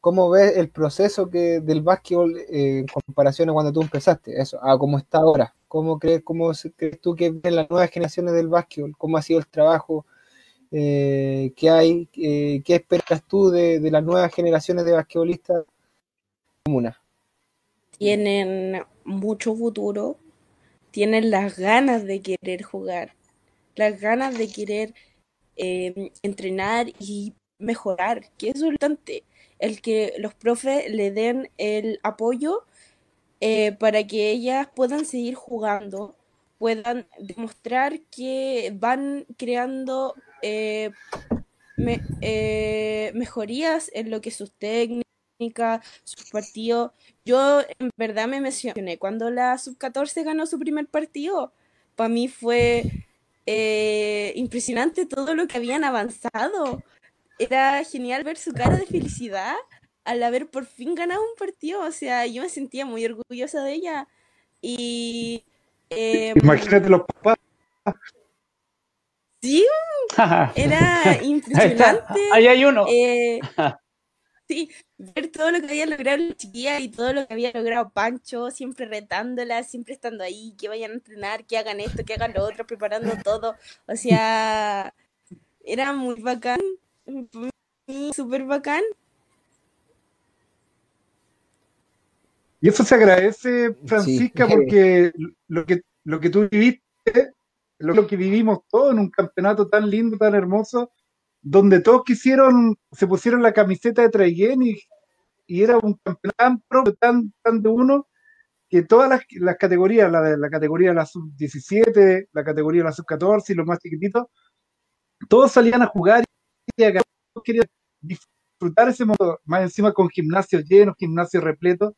S2: ¿Cómo ves el proceso que del básquetbol eh, en comparación a cuando tú empezaste? Eso, a cómo está ahora. ¿Cómo crees, cómo crees tú que ven las nuevas generaciones del básquetbol? ¿Cómo ha sido el trabajo? Eh, ¿qué hay? Eh, ¿qué esperas tú de, de las nuevas generaciones de basquetbolistas comuna?
S11: Tienen mucho futuro, tienen las ganas de querer jugar, las ganas de querer eh, entrenar y mejorar, que es importante, el que los profes le den el apoyo eh, para que ellas puedan seguir jugando, puedan demostrar que van creando eh, eh, mejorías en lo que sus técnicas, sus partidos. Yo en verdad me emocioné cuando la sub-14 ganó su primer partido. Para mí fue eh, impresionante todo lo que habían avanzado. Era genial ver su cara de felicidad al haber por fin ganado un partido. O sea, yo me sentía muy orgullosa de ella. Y em,
S3: Imagínate los papás.
S11: sí, era impresionante.
S1: Ahí hay uno.
S11: eh, sí, ver todo lo que había logrado la chiquilla y todo lo que había logrado Pancho, siempre retándola, siempre estando ahí, que vayan a entrenar, que hagan esto, que hagan lo otro, preparando todo. O sea, era muy bacán, súper bacán.
S3: Y eso se agradece, Francisca,
S2: Sí.
S3: porque lo que, lo que tú viviste, lo, lo que vivimos todos en un campeonato tan lindo, tan hermoso, donde todos quisieron, se pusieron la camiseta de Traiguén y, y era un campeonato tan tan, de uno, que todas las, las categorías, la, de- la categoría de la sub-17, la categoría de la sub-14 y los más chiquititos, todos salían a jugar y a querían disfrutar ese momento, más encima con gimnasios llenos, gimnasios repletos.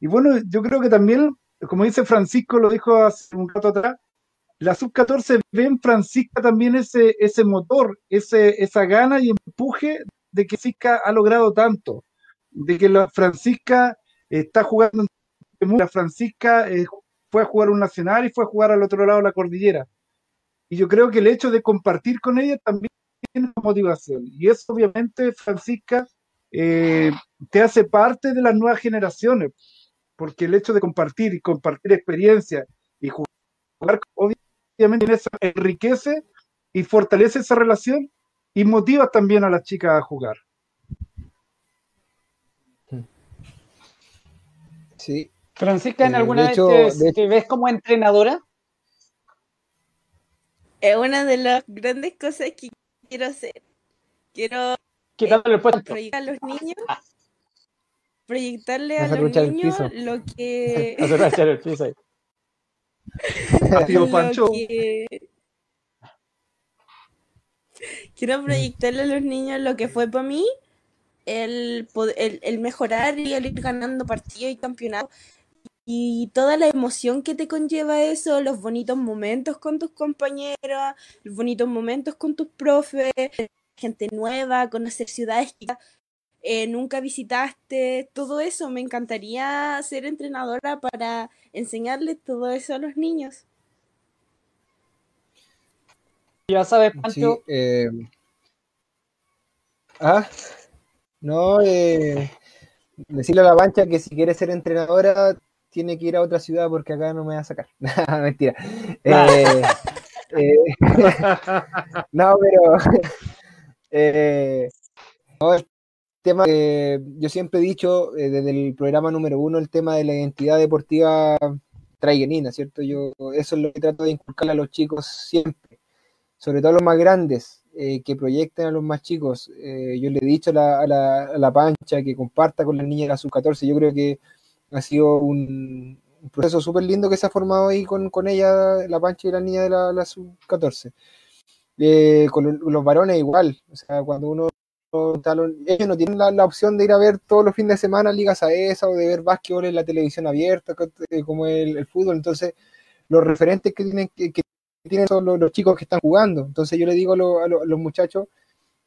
S3: Y bueno, yo creo que también, como dice Francisco, lo dijo hace un rato atrás, la sub-14 ve en Francisca también ese, ese motor, ese, esa gana y empuje de que Francisca ha logrado tanto, de que la Francisca está jugando la Francisca eh, fue a jugar un nacional y fue a jugar al otro lado de la cordillera. Y yo creo que el hecho de compartir con ella también tiene motivación. Y eso obviamente, Francisca, eh, te hace parte de las nuevas generaciones, porque el hecho de compartir y compartir experiencia y jugar, obviamente eso enriquece y fortalece esa relación y motiva también a las chicas a jugar.
S2: Sí.
S1: Francisca, ¿en
S2: Eh,
S1: alguna
S2: de
S1: vez
S2: hecho-
S1: te,
S2: de
S1: te ves como entrenadora?
S11: Es una de las grandes cosas que quiero hacer. Quiero
S1: el
S11: proyectar a los niños, proyectarle a
S2: Hacer
S11: los niños
S2: piso.
S11: lo que,
S1: Hacer rachar el piso ahí.
S3: Tío Pancho.
S11: que- Quiero proyectarle a los niños lo que fue para mí el, el, el mejorar y el ir ganando partidos y campeonatos y toda la emoción que te conlleva eso, los bonitos momentos con tus compañeros, los bonitos momentos con tus profes, gente nueva, conocer ciudades que eh, nunca visitaste, todo eso. Me encantaría ser entrenadora para enseñarles todo eso a los niños.
S1: Ya sabes,
S2: Sí,
S1: Pancho,
S2: eh, ah, no, eh, decirle a la pancha que si quiere ser entrenadora tiene que ir a otra ciudad porque acá no me va a sacar. Mentira. Eh, eh, no, pero eh, no, el tema que yo siempre he dicho eh, desde el programa número uno, el tema de la identidad deportiva traiguenina, ¿cierto? Yo eso es lo que trato de inculcarle a los chicos siempre sobre todo a los más grandes, eh, que proyecten a los más chicos. Eh, yo le he dicho a la, a la- a la pancha que comparta con las niñas de la sub-14. Yo creo que ha sido un, proceso súper lindo que se ha formado ahí con, con ella, la pancha y la niña de la, la sub-14. Eh, con lo- los varones igual, o sea, cuando uno ellos no tienen la, opción de ir a ver todos los fines de semana ligas a esa o de ver básquetbol en la televisión abierta, eh, como el, el fútbol, entonces los referentes que tienen que, son los, chicos que están jugando. Entonces yo le digo a, lo- a lo- a los muchachos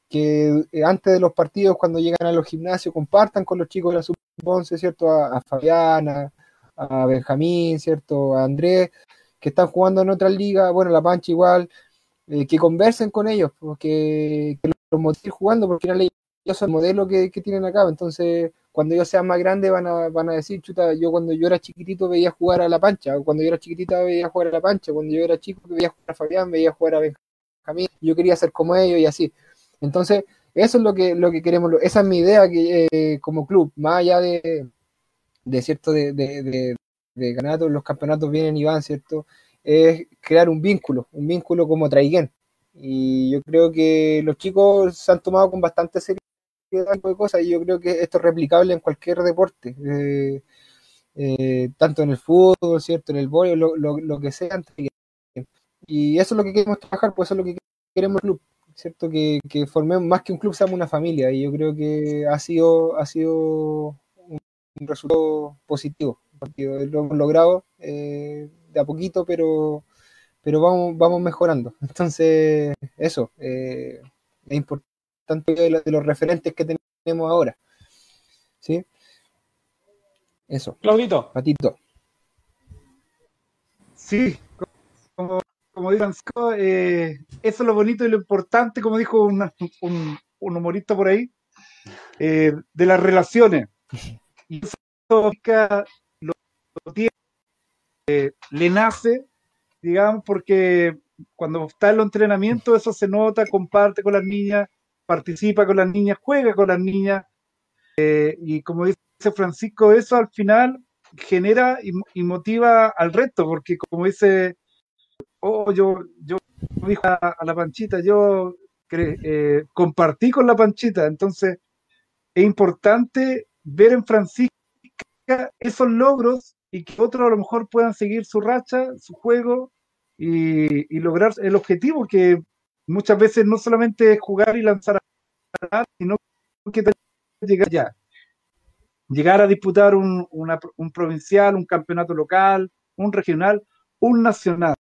S2: que eh, antes de los partidos, cuando llegan a los gimnasios, compartan con los chicos de la sub-11, ¿cierto? A, a Fabiana, a Benjamín, ¿cierto? A Andrés, que están jugando en otras ligas, bueno, la Pancha igual, eh, que conversen con ellos, porque que los motiven jugando, porque al final ellos son el modelo que, que tienen acá. Entonces, cuando ellos sean más grandes, van a, van a decir, chuta, yo cuando yo era chiquitito veía jugar a la Pancha, o cuando yo era chiquitita veía jugar a la Pancha, cuando yo era chico veía jugar a Fabián, veía jugar a Benjamín, yo quería ser como ellos y así. Entonces, eso es lo que, lo que queremos, esa es mi idea que eh, como club, más allá de, de cierto, de, de, de, de los campeonatos vienen y van, ¿cierto? Es crear un vínculo, un vínculo como Traiguén. Y yo creo que los chicos se han tomado con bastante seriedad de cosas y yo creo que esto es replicable en cualquier deporte, eh, eh, tanto en el fútbol, ¿cierto? En el voleibol, lo, lo, lo que sea. y eso es lo que queremos trabajar, pues eso es lo que queremos el club, ¿cierto? Que, que formemos más que un club, seamos una familia, y yo creo que ha sido, ha sido un, resultado positivo, lo hemos logrado eh, de a poquito, pero, pero vamos, vamos mejorando. Entonces, eso, eh, es importante de, lo- de los referentes que tenemos ahora. ¿Sí? Eso.
S1: Claudito.
S2: Patito.
S3: Sí, como, como dice Francisco, eh, eso es lo bonito y lo importante, como dijo una- un, un humorista por ahí, eh, de las relaciones. Y eso lo, lo tiene, eh, le nace, digamos, porque cuando está en los entrenamientos eso se nota, comparte con las niñas, participa con las niñas, juega con las niñas, eh, y como dice Francisco, eso al final genera y, motiva al resto, porque como dice, oh, yo, yo dijo a, la panchita, yo eh, compartí con la panchita, entonces es importante ver en Francisca esos logros y que otros a lo mejor puedan seguir su racha, su juego y, y lograr el objetivo que muchas veces no solamente es jugar y lanzar a sino que llegar allá llegar a disputar un, una- un provincial, un campeonato local, un regional, un nacional.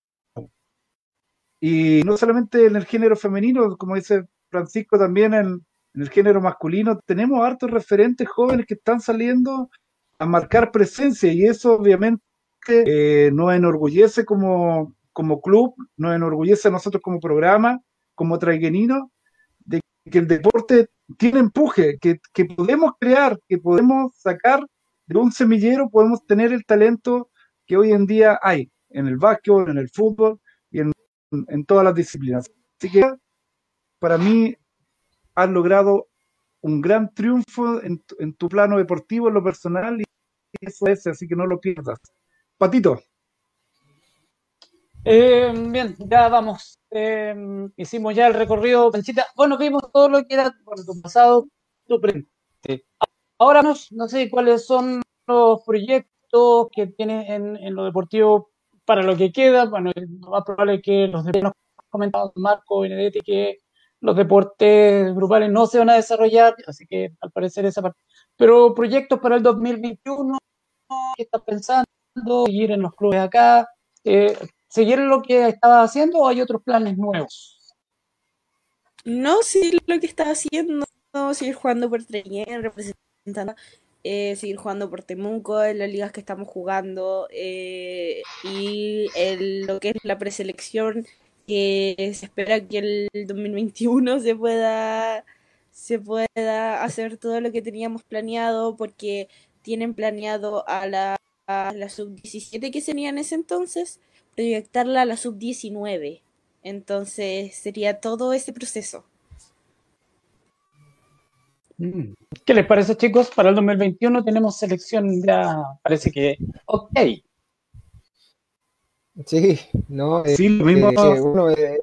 S3: Y no solamente en el género femenino, como dice Francisco, también en, en el género masculino, tenemos hartos referentes jóvenes que están saliendo a marcar presencia y eso obviamente eh, nos enorgullece como, como club, nos enorgullece a nosotros como programa, como traigueninos, de que el deporte tiene empuje, que, que podemos crear, que podemos sacar de un semillero, podemos tener el talento que hoy en día hay en el básquetbol, en el fútbol y en, en todas las disciplinas. Así que para mí has logrado un gran triunfo en, en tu plano deportivo, en lo personal, y eso es, así que no lo pierdas. Patito.
S1: Eh, bien, ya vamos. Eh, hicimos ya el recorrido, Panchita. Bueno, vimos todo lo que era tu pasado, tu presente. Ahora no, no sé cuáles son los proyectos que tienes en, en lo deportivo para lo que queda. Bueno, lo más probable es que los deportes nos comentado Marco Benedetti que los deportes grupales no se van a desarrollar, así que al parecer esa parte. Pero proyectos para el 2021, ¿qué estás pensando? ¿Seguir en los clubes acá? Eh, ¿Seguir lo que estabas haciendo o hay otros planes nuevos?
S11: No, sí, lo que estaba haciendo, seguir jugando por Treyen, representando, eh, seguir jugando por Temuco en las ligas que estamos jugando eh, y lo que es la preselección, que se espera que el 2021 se pueda, se pueda hacer todo lo que teníamos planeado porque tienen planeado a la, a la sub-17 que sería en ese entonces, proyectarla a la sub-19. Entonces sería todo ese proceso.
S1: Mm. ¿Qué les parece, chicos? Para el 2021 tenemos selección ya, parece que ok.
S2: Sí, no, eh,
S3: Sí, lo mismo.
S2: eh, eh,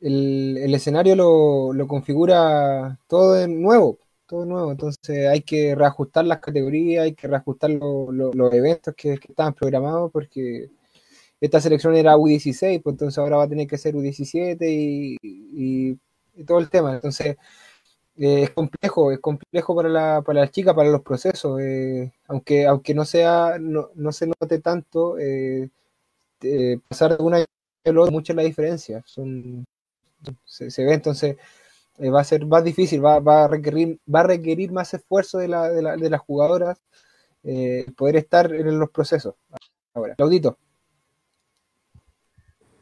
S2: el, el escenario lo, lo configura todo de nuevo, todo nuevo, entonces hay que reajustar las categorías, hay que reajustar lo- lo- los eventos que, que estaban programados porque esta selección era U16, pues entonces ahora va a tener que ser U17 y, y- y todo el tema, entonces eh, es complejo, es complejo para la, para las chicas, para los procesos, eh, aunque, aunque no sea, no, no se note tanto, eh, pasar de una al otro, mucha es la diferencia, son, se, se ve, entonces eh, va a ser más difícil, va, va a requerir, va a requerir más esfuerzo de, la, de, la- de las jugadoras poder estar en los procesos. Ahora, Claudito.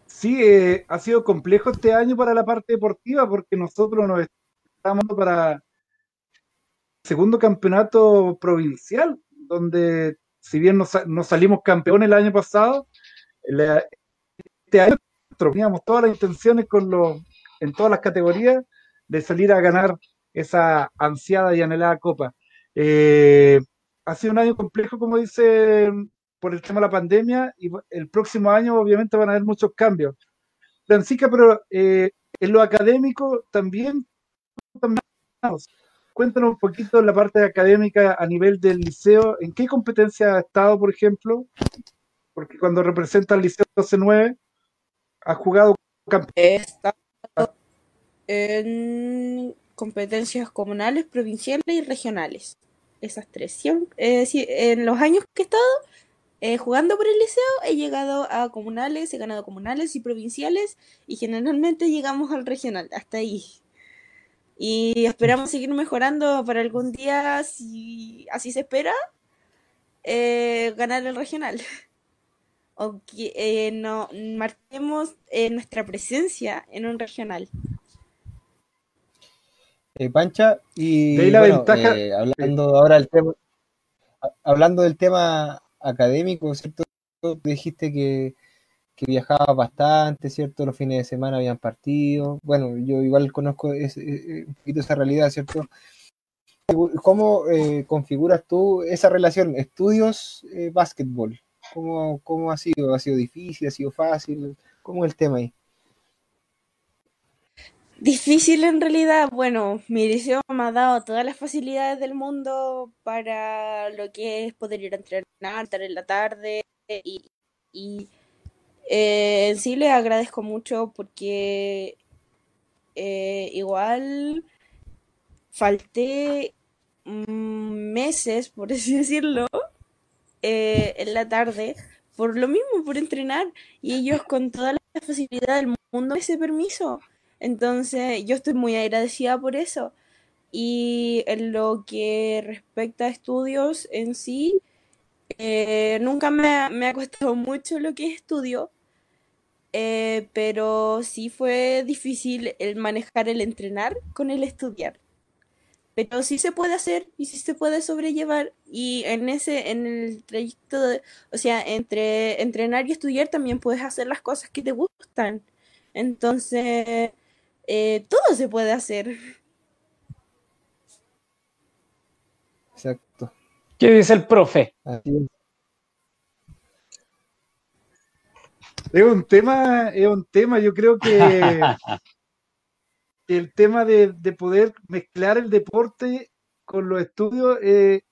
S3: Sí, ha sido complejo este año para la parte deportiva porque nosotros nos estamos para segundo campeonato provincial, donde si bien no, sa- no salimos campeones el año pasado, la- este año teníamos todas las intenciones con los, en todas las categorías de salir a ganar esa ansiada y anhelada copa. Eh, ha sido un año complejo, como dice, por el tema de la pandemia, y el próximo año obviamente van a haber muchos cambios. Francisca, pero eh, en lo académico también cuéntanos un poquito la parte académica a nivel del liceo, ¿en qué competencia ha estado, por ejemplo? Porque cuando representa al liceo C9, has jugado
S11: estado en competencias comunales, provinciales y regionales. Esas tres. Eh, sí, en los años que he estado eh, jugando por el liceo, he llegado a comunales, he ganado comunales y provinciales, y generalmente llegamos al regional, hasta ahí. Y esperamos seguir mejorando para algún día, si así se espera, eh, ganar el regional. O que eh, no marquemos eh, nuestra presencia en un regional.
S2: Eh, Pancha, y
S3: De la
S2: bueno,
S3: ventaja-
S2: eh, hablando ahora del tema, hablando del tema académico, ¿cierto? Dijiste que, que viajabas bastante, ¿cierto? Los fines de semana habían partidos. Bueno, yo igual conozco ese- eh, un poquito esa realidad, ¿cierto? ¿Cómo eh, configuras tú esa relación estudios-básquetbol? ¿Cómo, ¿Cómo ha sido? ¿Ha sido difícil? ¿Ha sido fácil? ¿Cómo es el tema ahí?
S11: Difícil en realidad, bueno, mi liceo me ha dado todas las facilidades del mundo para lo que es poder ir a entrenar, estar en la tarde y, y, eh, en sí les agradezco mucho porque eh, igual falté mm, meses, por así decirlo, eh, en la tarde por lo mismo, por entrenar y ellos con toda la facilidad del mundo ese permiso. Entonces, yo estoy muy agradecida por eso. Y en lo que respecta a estudios en sí, nunca me, ha- me ha costado mucho lo que es estudio, eh, pero sí fue difícil el manejar el entrenar con el estudiar. Pero sí se puede hacer y sí se puede sobrellevar. Y en ese, en el trayecto, de- o sea, entre entrenar y estudiar también puedes hacer las cosas que te gustan. Entonces, eh, todo se puede hacer.
S2: Exacto.
S1: ¿Qué dice el profe?
S2: Así es.
S3: Es un tema, es un tema, yo creo que el tema de, de poder mezclar el deporte con los estudios eh,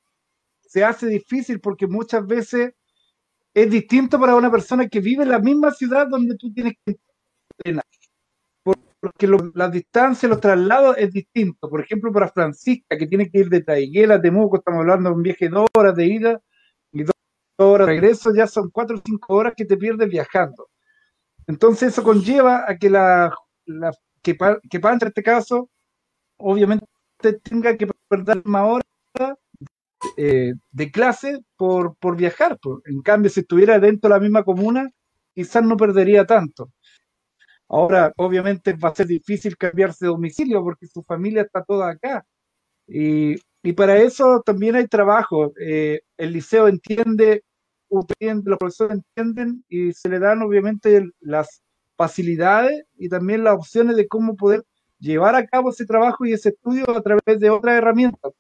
S3: se hace difícil porque muchas veces es distinto para una persona que vive en la misma ciudad donde tú tienes que entrenar. Por- Porque lo- las distancias, los traslados es distinto. Por ejemplo, para Francisca, que tiene que ir de Taiguela a Temuco, estamos hablando de un viaje de horas de ida horas de regreso, ya son cuatro o cinco horas que te pierdes viajando. Entonces eso conlleva a que la, la que, que Pancha en este caso, obviamente tenga que perder más horas eh, de clase por, por viajar. En cambio, si estuviera dentro de la misma comuna, quizás no perdería tanto. Ahora, obviamente va a ser difícil cambiarse de domicilio porque su familia está toda acá. Y, y para eso también hay trabajo. Eh, el liceo entiende, los profesores entienden y se le dan obviamente las facilidades y también las opciones de cómo poder llevar a cabo ese trabajo y ese estudio a través de otras herramientas,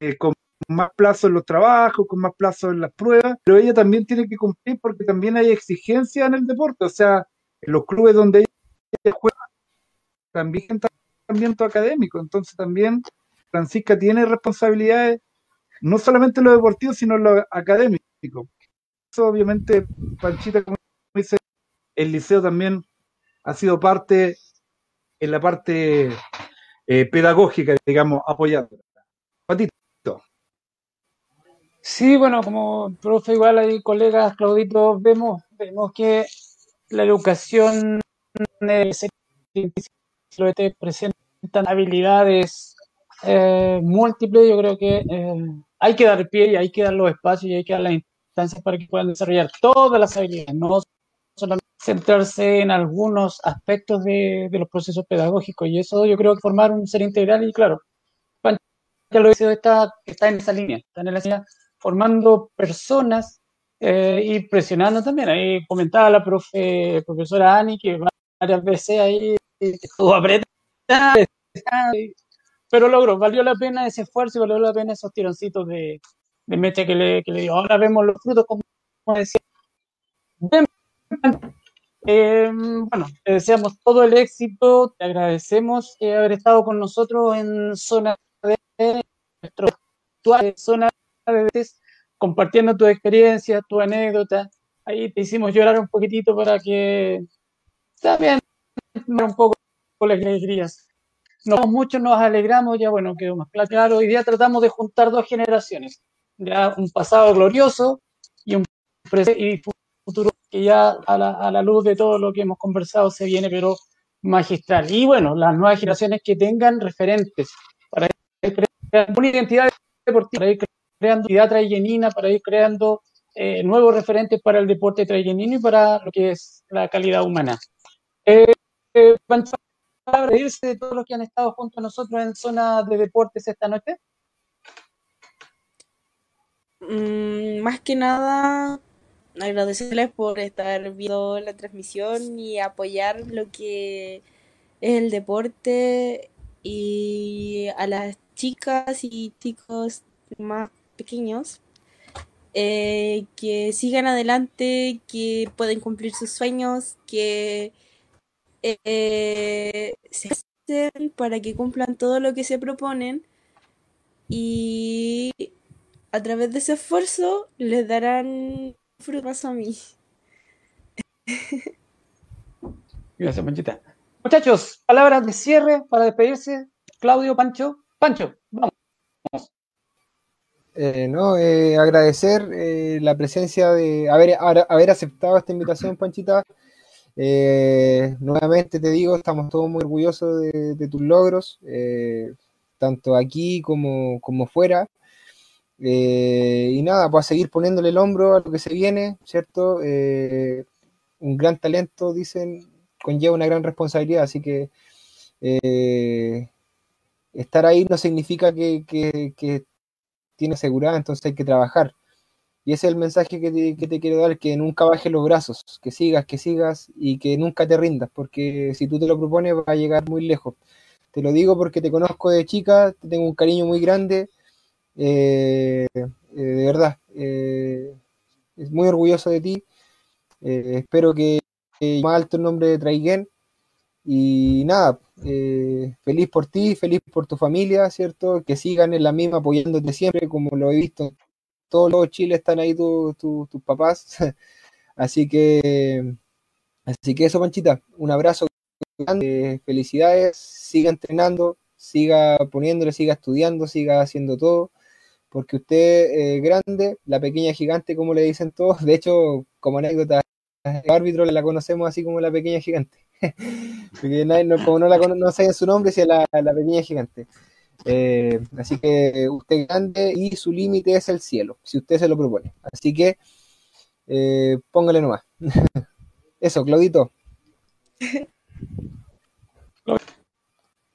S3: eh, con más plazo en los trabajos, con más plazo en las pruebas, pero ella también tiene que cumplir porque también hay exigencia en el deporte, o sea, en los clubes donde ella juega también ambiente académico, entonces también Francisca tiene responsabilidades no solamente en lo deportivo, sino en lo académico. Obviamente, Panchita, como dice, el liceo también ha sido parte, en la parte eh, pedagógica, digamos, apoyando. Patito.
S1: Sí, bueno, como profe, igual hay colegas, Claudito, vemos, vemos que la educación eh, presentan habilidades eh, múltiples, yo creo que eh, hay que dar pie y hay que dar los espacios y hay que dar las instancias para que puedan desarrollar todas las habilidades, no solamente centrarse en algunos aspectos de, de los procesos pedagógicos. Y eso yo creo que formar un ser integral y claro, Pancha lo dice, está, está en esa línea, está en esa línea formando personas eh, y presionando también. Ahí comentaba la profe, profesora Ani que varias veces ahí estuvo apretada, pero logró, valió la pena ese esfuerzo y valió la pena esos tironcitos de, de mecha que le, que le dio. Ahora vemos los frutos, como decía. Eh, bueno, te deseamos todo el éxito, te agradecemos eh, haber estado con nosotros en zona de nuestro actual zona de compartiendo tu experiencia, tu anécdota. Ahí te hicimos llorar un poquitito para que también un poco las alegrías. Nos muchos nos alegramos, ya bueno, quedó más claro. Hoy día tratamos de juntar dos generaciones, ya un pasado glorioso y un presente y futuro que ya a la, a la luz de todo lo que hemos conversado se viene, pero magistral. Y bueno, las nuevas generaciones que tengan referentes para ir creando una identidad deportiva, para ir creando identidad trayenina, para ir creando eh, nuevos referentes para el deporte trayenino y para lo que es la calidad humana. Eh, eh, para de todos los que han estado junto a nosotros en zona de deportes esta noche.
S11: Mm, más que nada, agradecerles por estar viendo la transmisión y apoyar lo que es el deporte y a las chicas y chicos más pequeños eh, que sigan adelante, que pueden cumplir sus sueños, que eh, se hacen para que cumplan todo lo que se proponen y a través de ese esfuerzo les darán frutos a mí.
S1: Gracias, Panchita. Muchachos, palabras de cierre para despedirse. Claudio, Pancho. Pancho, vamos.
S2: Eh, no, eh, agradecer eh, la presencia de haber, haber aceptado esta invitación, Panchita. Eh, nuevamente te digo, estamos todos muy orgullosos de, tus logros, eh, tanto aquí como, como fuera. Eh, y nada, pues a seguir poniéndole el hombro a lo que se viene, ¿cierto? un gran talento, dicen, conlleva una gran responsabilidad, así que estar ahí no significa que, que, que tiene seguridad, entonces hay que trabajar. Y ese es el mensaje que te, quiero dar, que nunca bajes los brazos, que sigas, que sigas y que nunca te rindas, porque si tú te lo propones va a llegar muy lejos. Te lo digo porque te conozco de chica, te tengo un cariño muy grande, eh, eh, de verdad, eh, es muy orgulloso de ti. espero que, más alto el nombre de Traiguén. Y nada, feliz por ti, feliz por tu familia, ¿cierto? Que sigan en la misma apoyándote siempre, como lo he visto todos los Chile están ahí tus papás. así que, así que eso, Panchita, un abrazo grande, felicidades, siga entrenando, siga poniéndole, siga estudiando, siga haciendo todo, porque usted es grande, la pequeña gigante, como le dicen todos, de hecho, como anécdota, el árbitro la conocemos así como la pequeña gigante. porque no, como no la no saben su nombre, si es la, pequeña gigante. Eh, así que usted grande y su límite es el cielo, si usted se lo propone. Así que eh, póngale nomás. Eso, Claudito.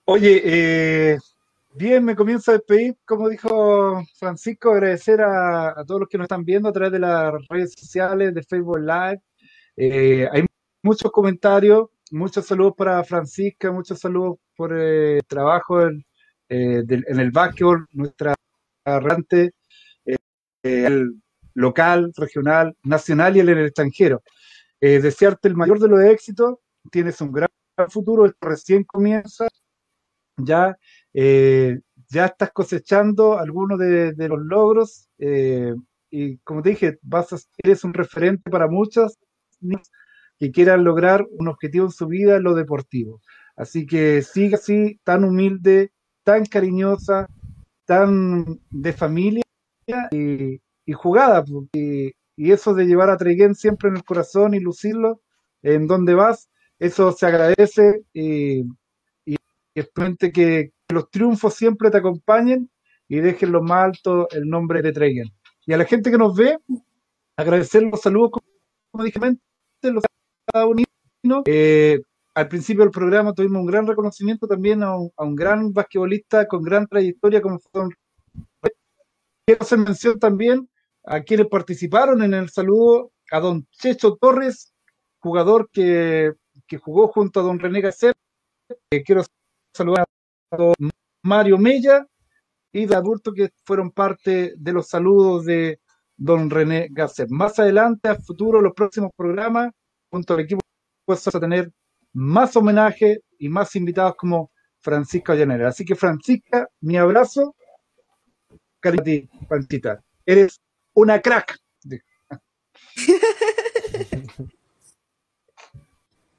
S3: Oye, eh, bien, me comienzo a despedir, como dijo Francisco, agradecer a, todos los que nos están viendo a través de las redes sociales, de Facebook Live. hay muchos comentarios, muchos saludos para Francisca, muchos saludos por el trabajo en, eh, en el básquetbol, nuestra errante, eh, el local, regional, nacional y el en el extranjero. Eh, desearte el mayor de los éxitos, tienes un gran futuro, recién comienza, ya, ya estás cosechando algunos de, los logros y como te dije, vas a, eres un referente para muchos que quieran lograr un objetivo en su vida en lo deportivo. Así que sigue así, tan humilde, tan cariñosa, tan de familia y, jugada. Y, eso de llevar a Treguén siempre en el corazón y lucirlo en donde vas, eso se agradece y, y, que los triunfos siempre te acompañen y dejen lo más alto el nombre de Treguén. Y a la gente que nos ve, agradecer los saludos, como dije, los Estados Unidos. Eh, al principio del programa tuvimos un gran reconocimiento también a un, gran basquetbolista con gran trayectoria como fue Quiero hacer mención también a quienes participaron en el saludo, a don Checho Torres, jugador que, jugó junto a don René Gasset. Eh, quiero saludar a Mario Mella y de adultos que fueron parte de los saludos de don René Gasset. Más adelante, a futuro, los próximos programas, junto al equipo, vamos a tener más homenaje y más invitados como Francisca Llanera. Así que Francisca, mi abrazo, cariño a ti, Panchita. Eres una crack.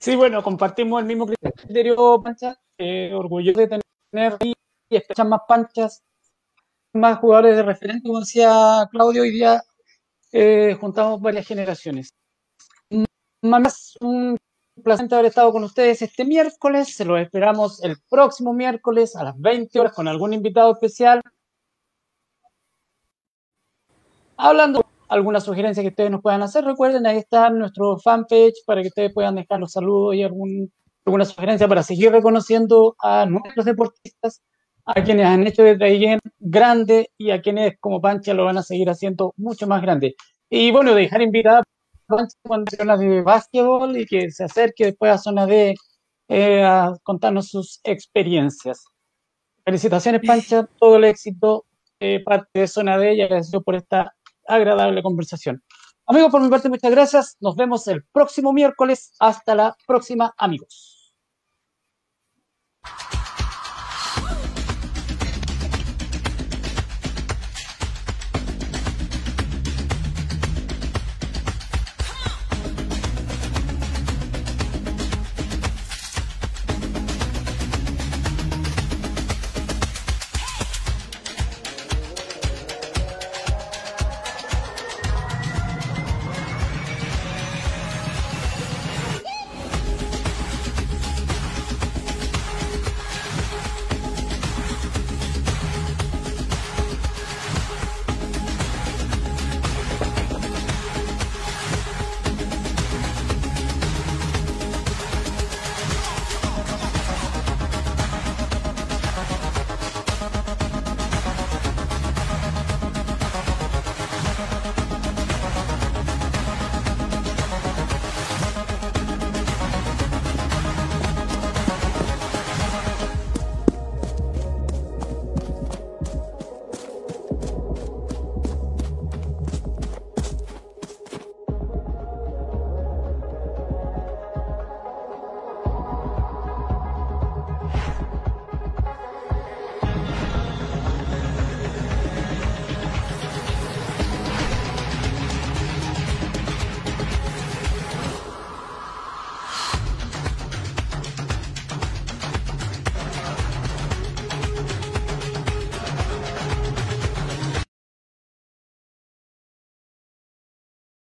S1: Sí, bueno, compartimos el mismo criterio, Pancha. Eh, orgulloso de tener y escuchar más panchas, más jugadores de referente, como decía Claudio, hoy día eh, juntamos varias generaciones. Más un placer haber estado con ustedes este miércoles. Se los esperamos el próximo miércoles a las 20 horas con algún invitado especial. Hablando alguna sugerencia que ustedes nos puedan hacer, recuerden, ahí está nuestro fanpage para que ustedes puedan dejar los saludos y algún, alguna sugerencia para seguir reconociendo a nuestros deportistas, a quienes han hecho desde ahí grande y a quienes como Pancha lo van a seguir haciendo mucho más grande. Y bueno, dejar invitada a Pancha cuando zona de básquetbol y que se acerque después a zona de eh, a contarnos sus experiencias. Felicitaciones, Pancha, todo el éxito, eh, parte de zona D y agradecido por esta agradable conversación. Amigos, por mi parte, muchas gracias. Nos vemos el próximo miércoles. Hasta la próxima, amigos.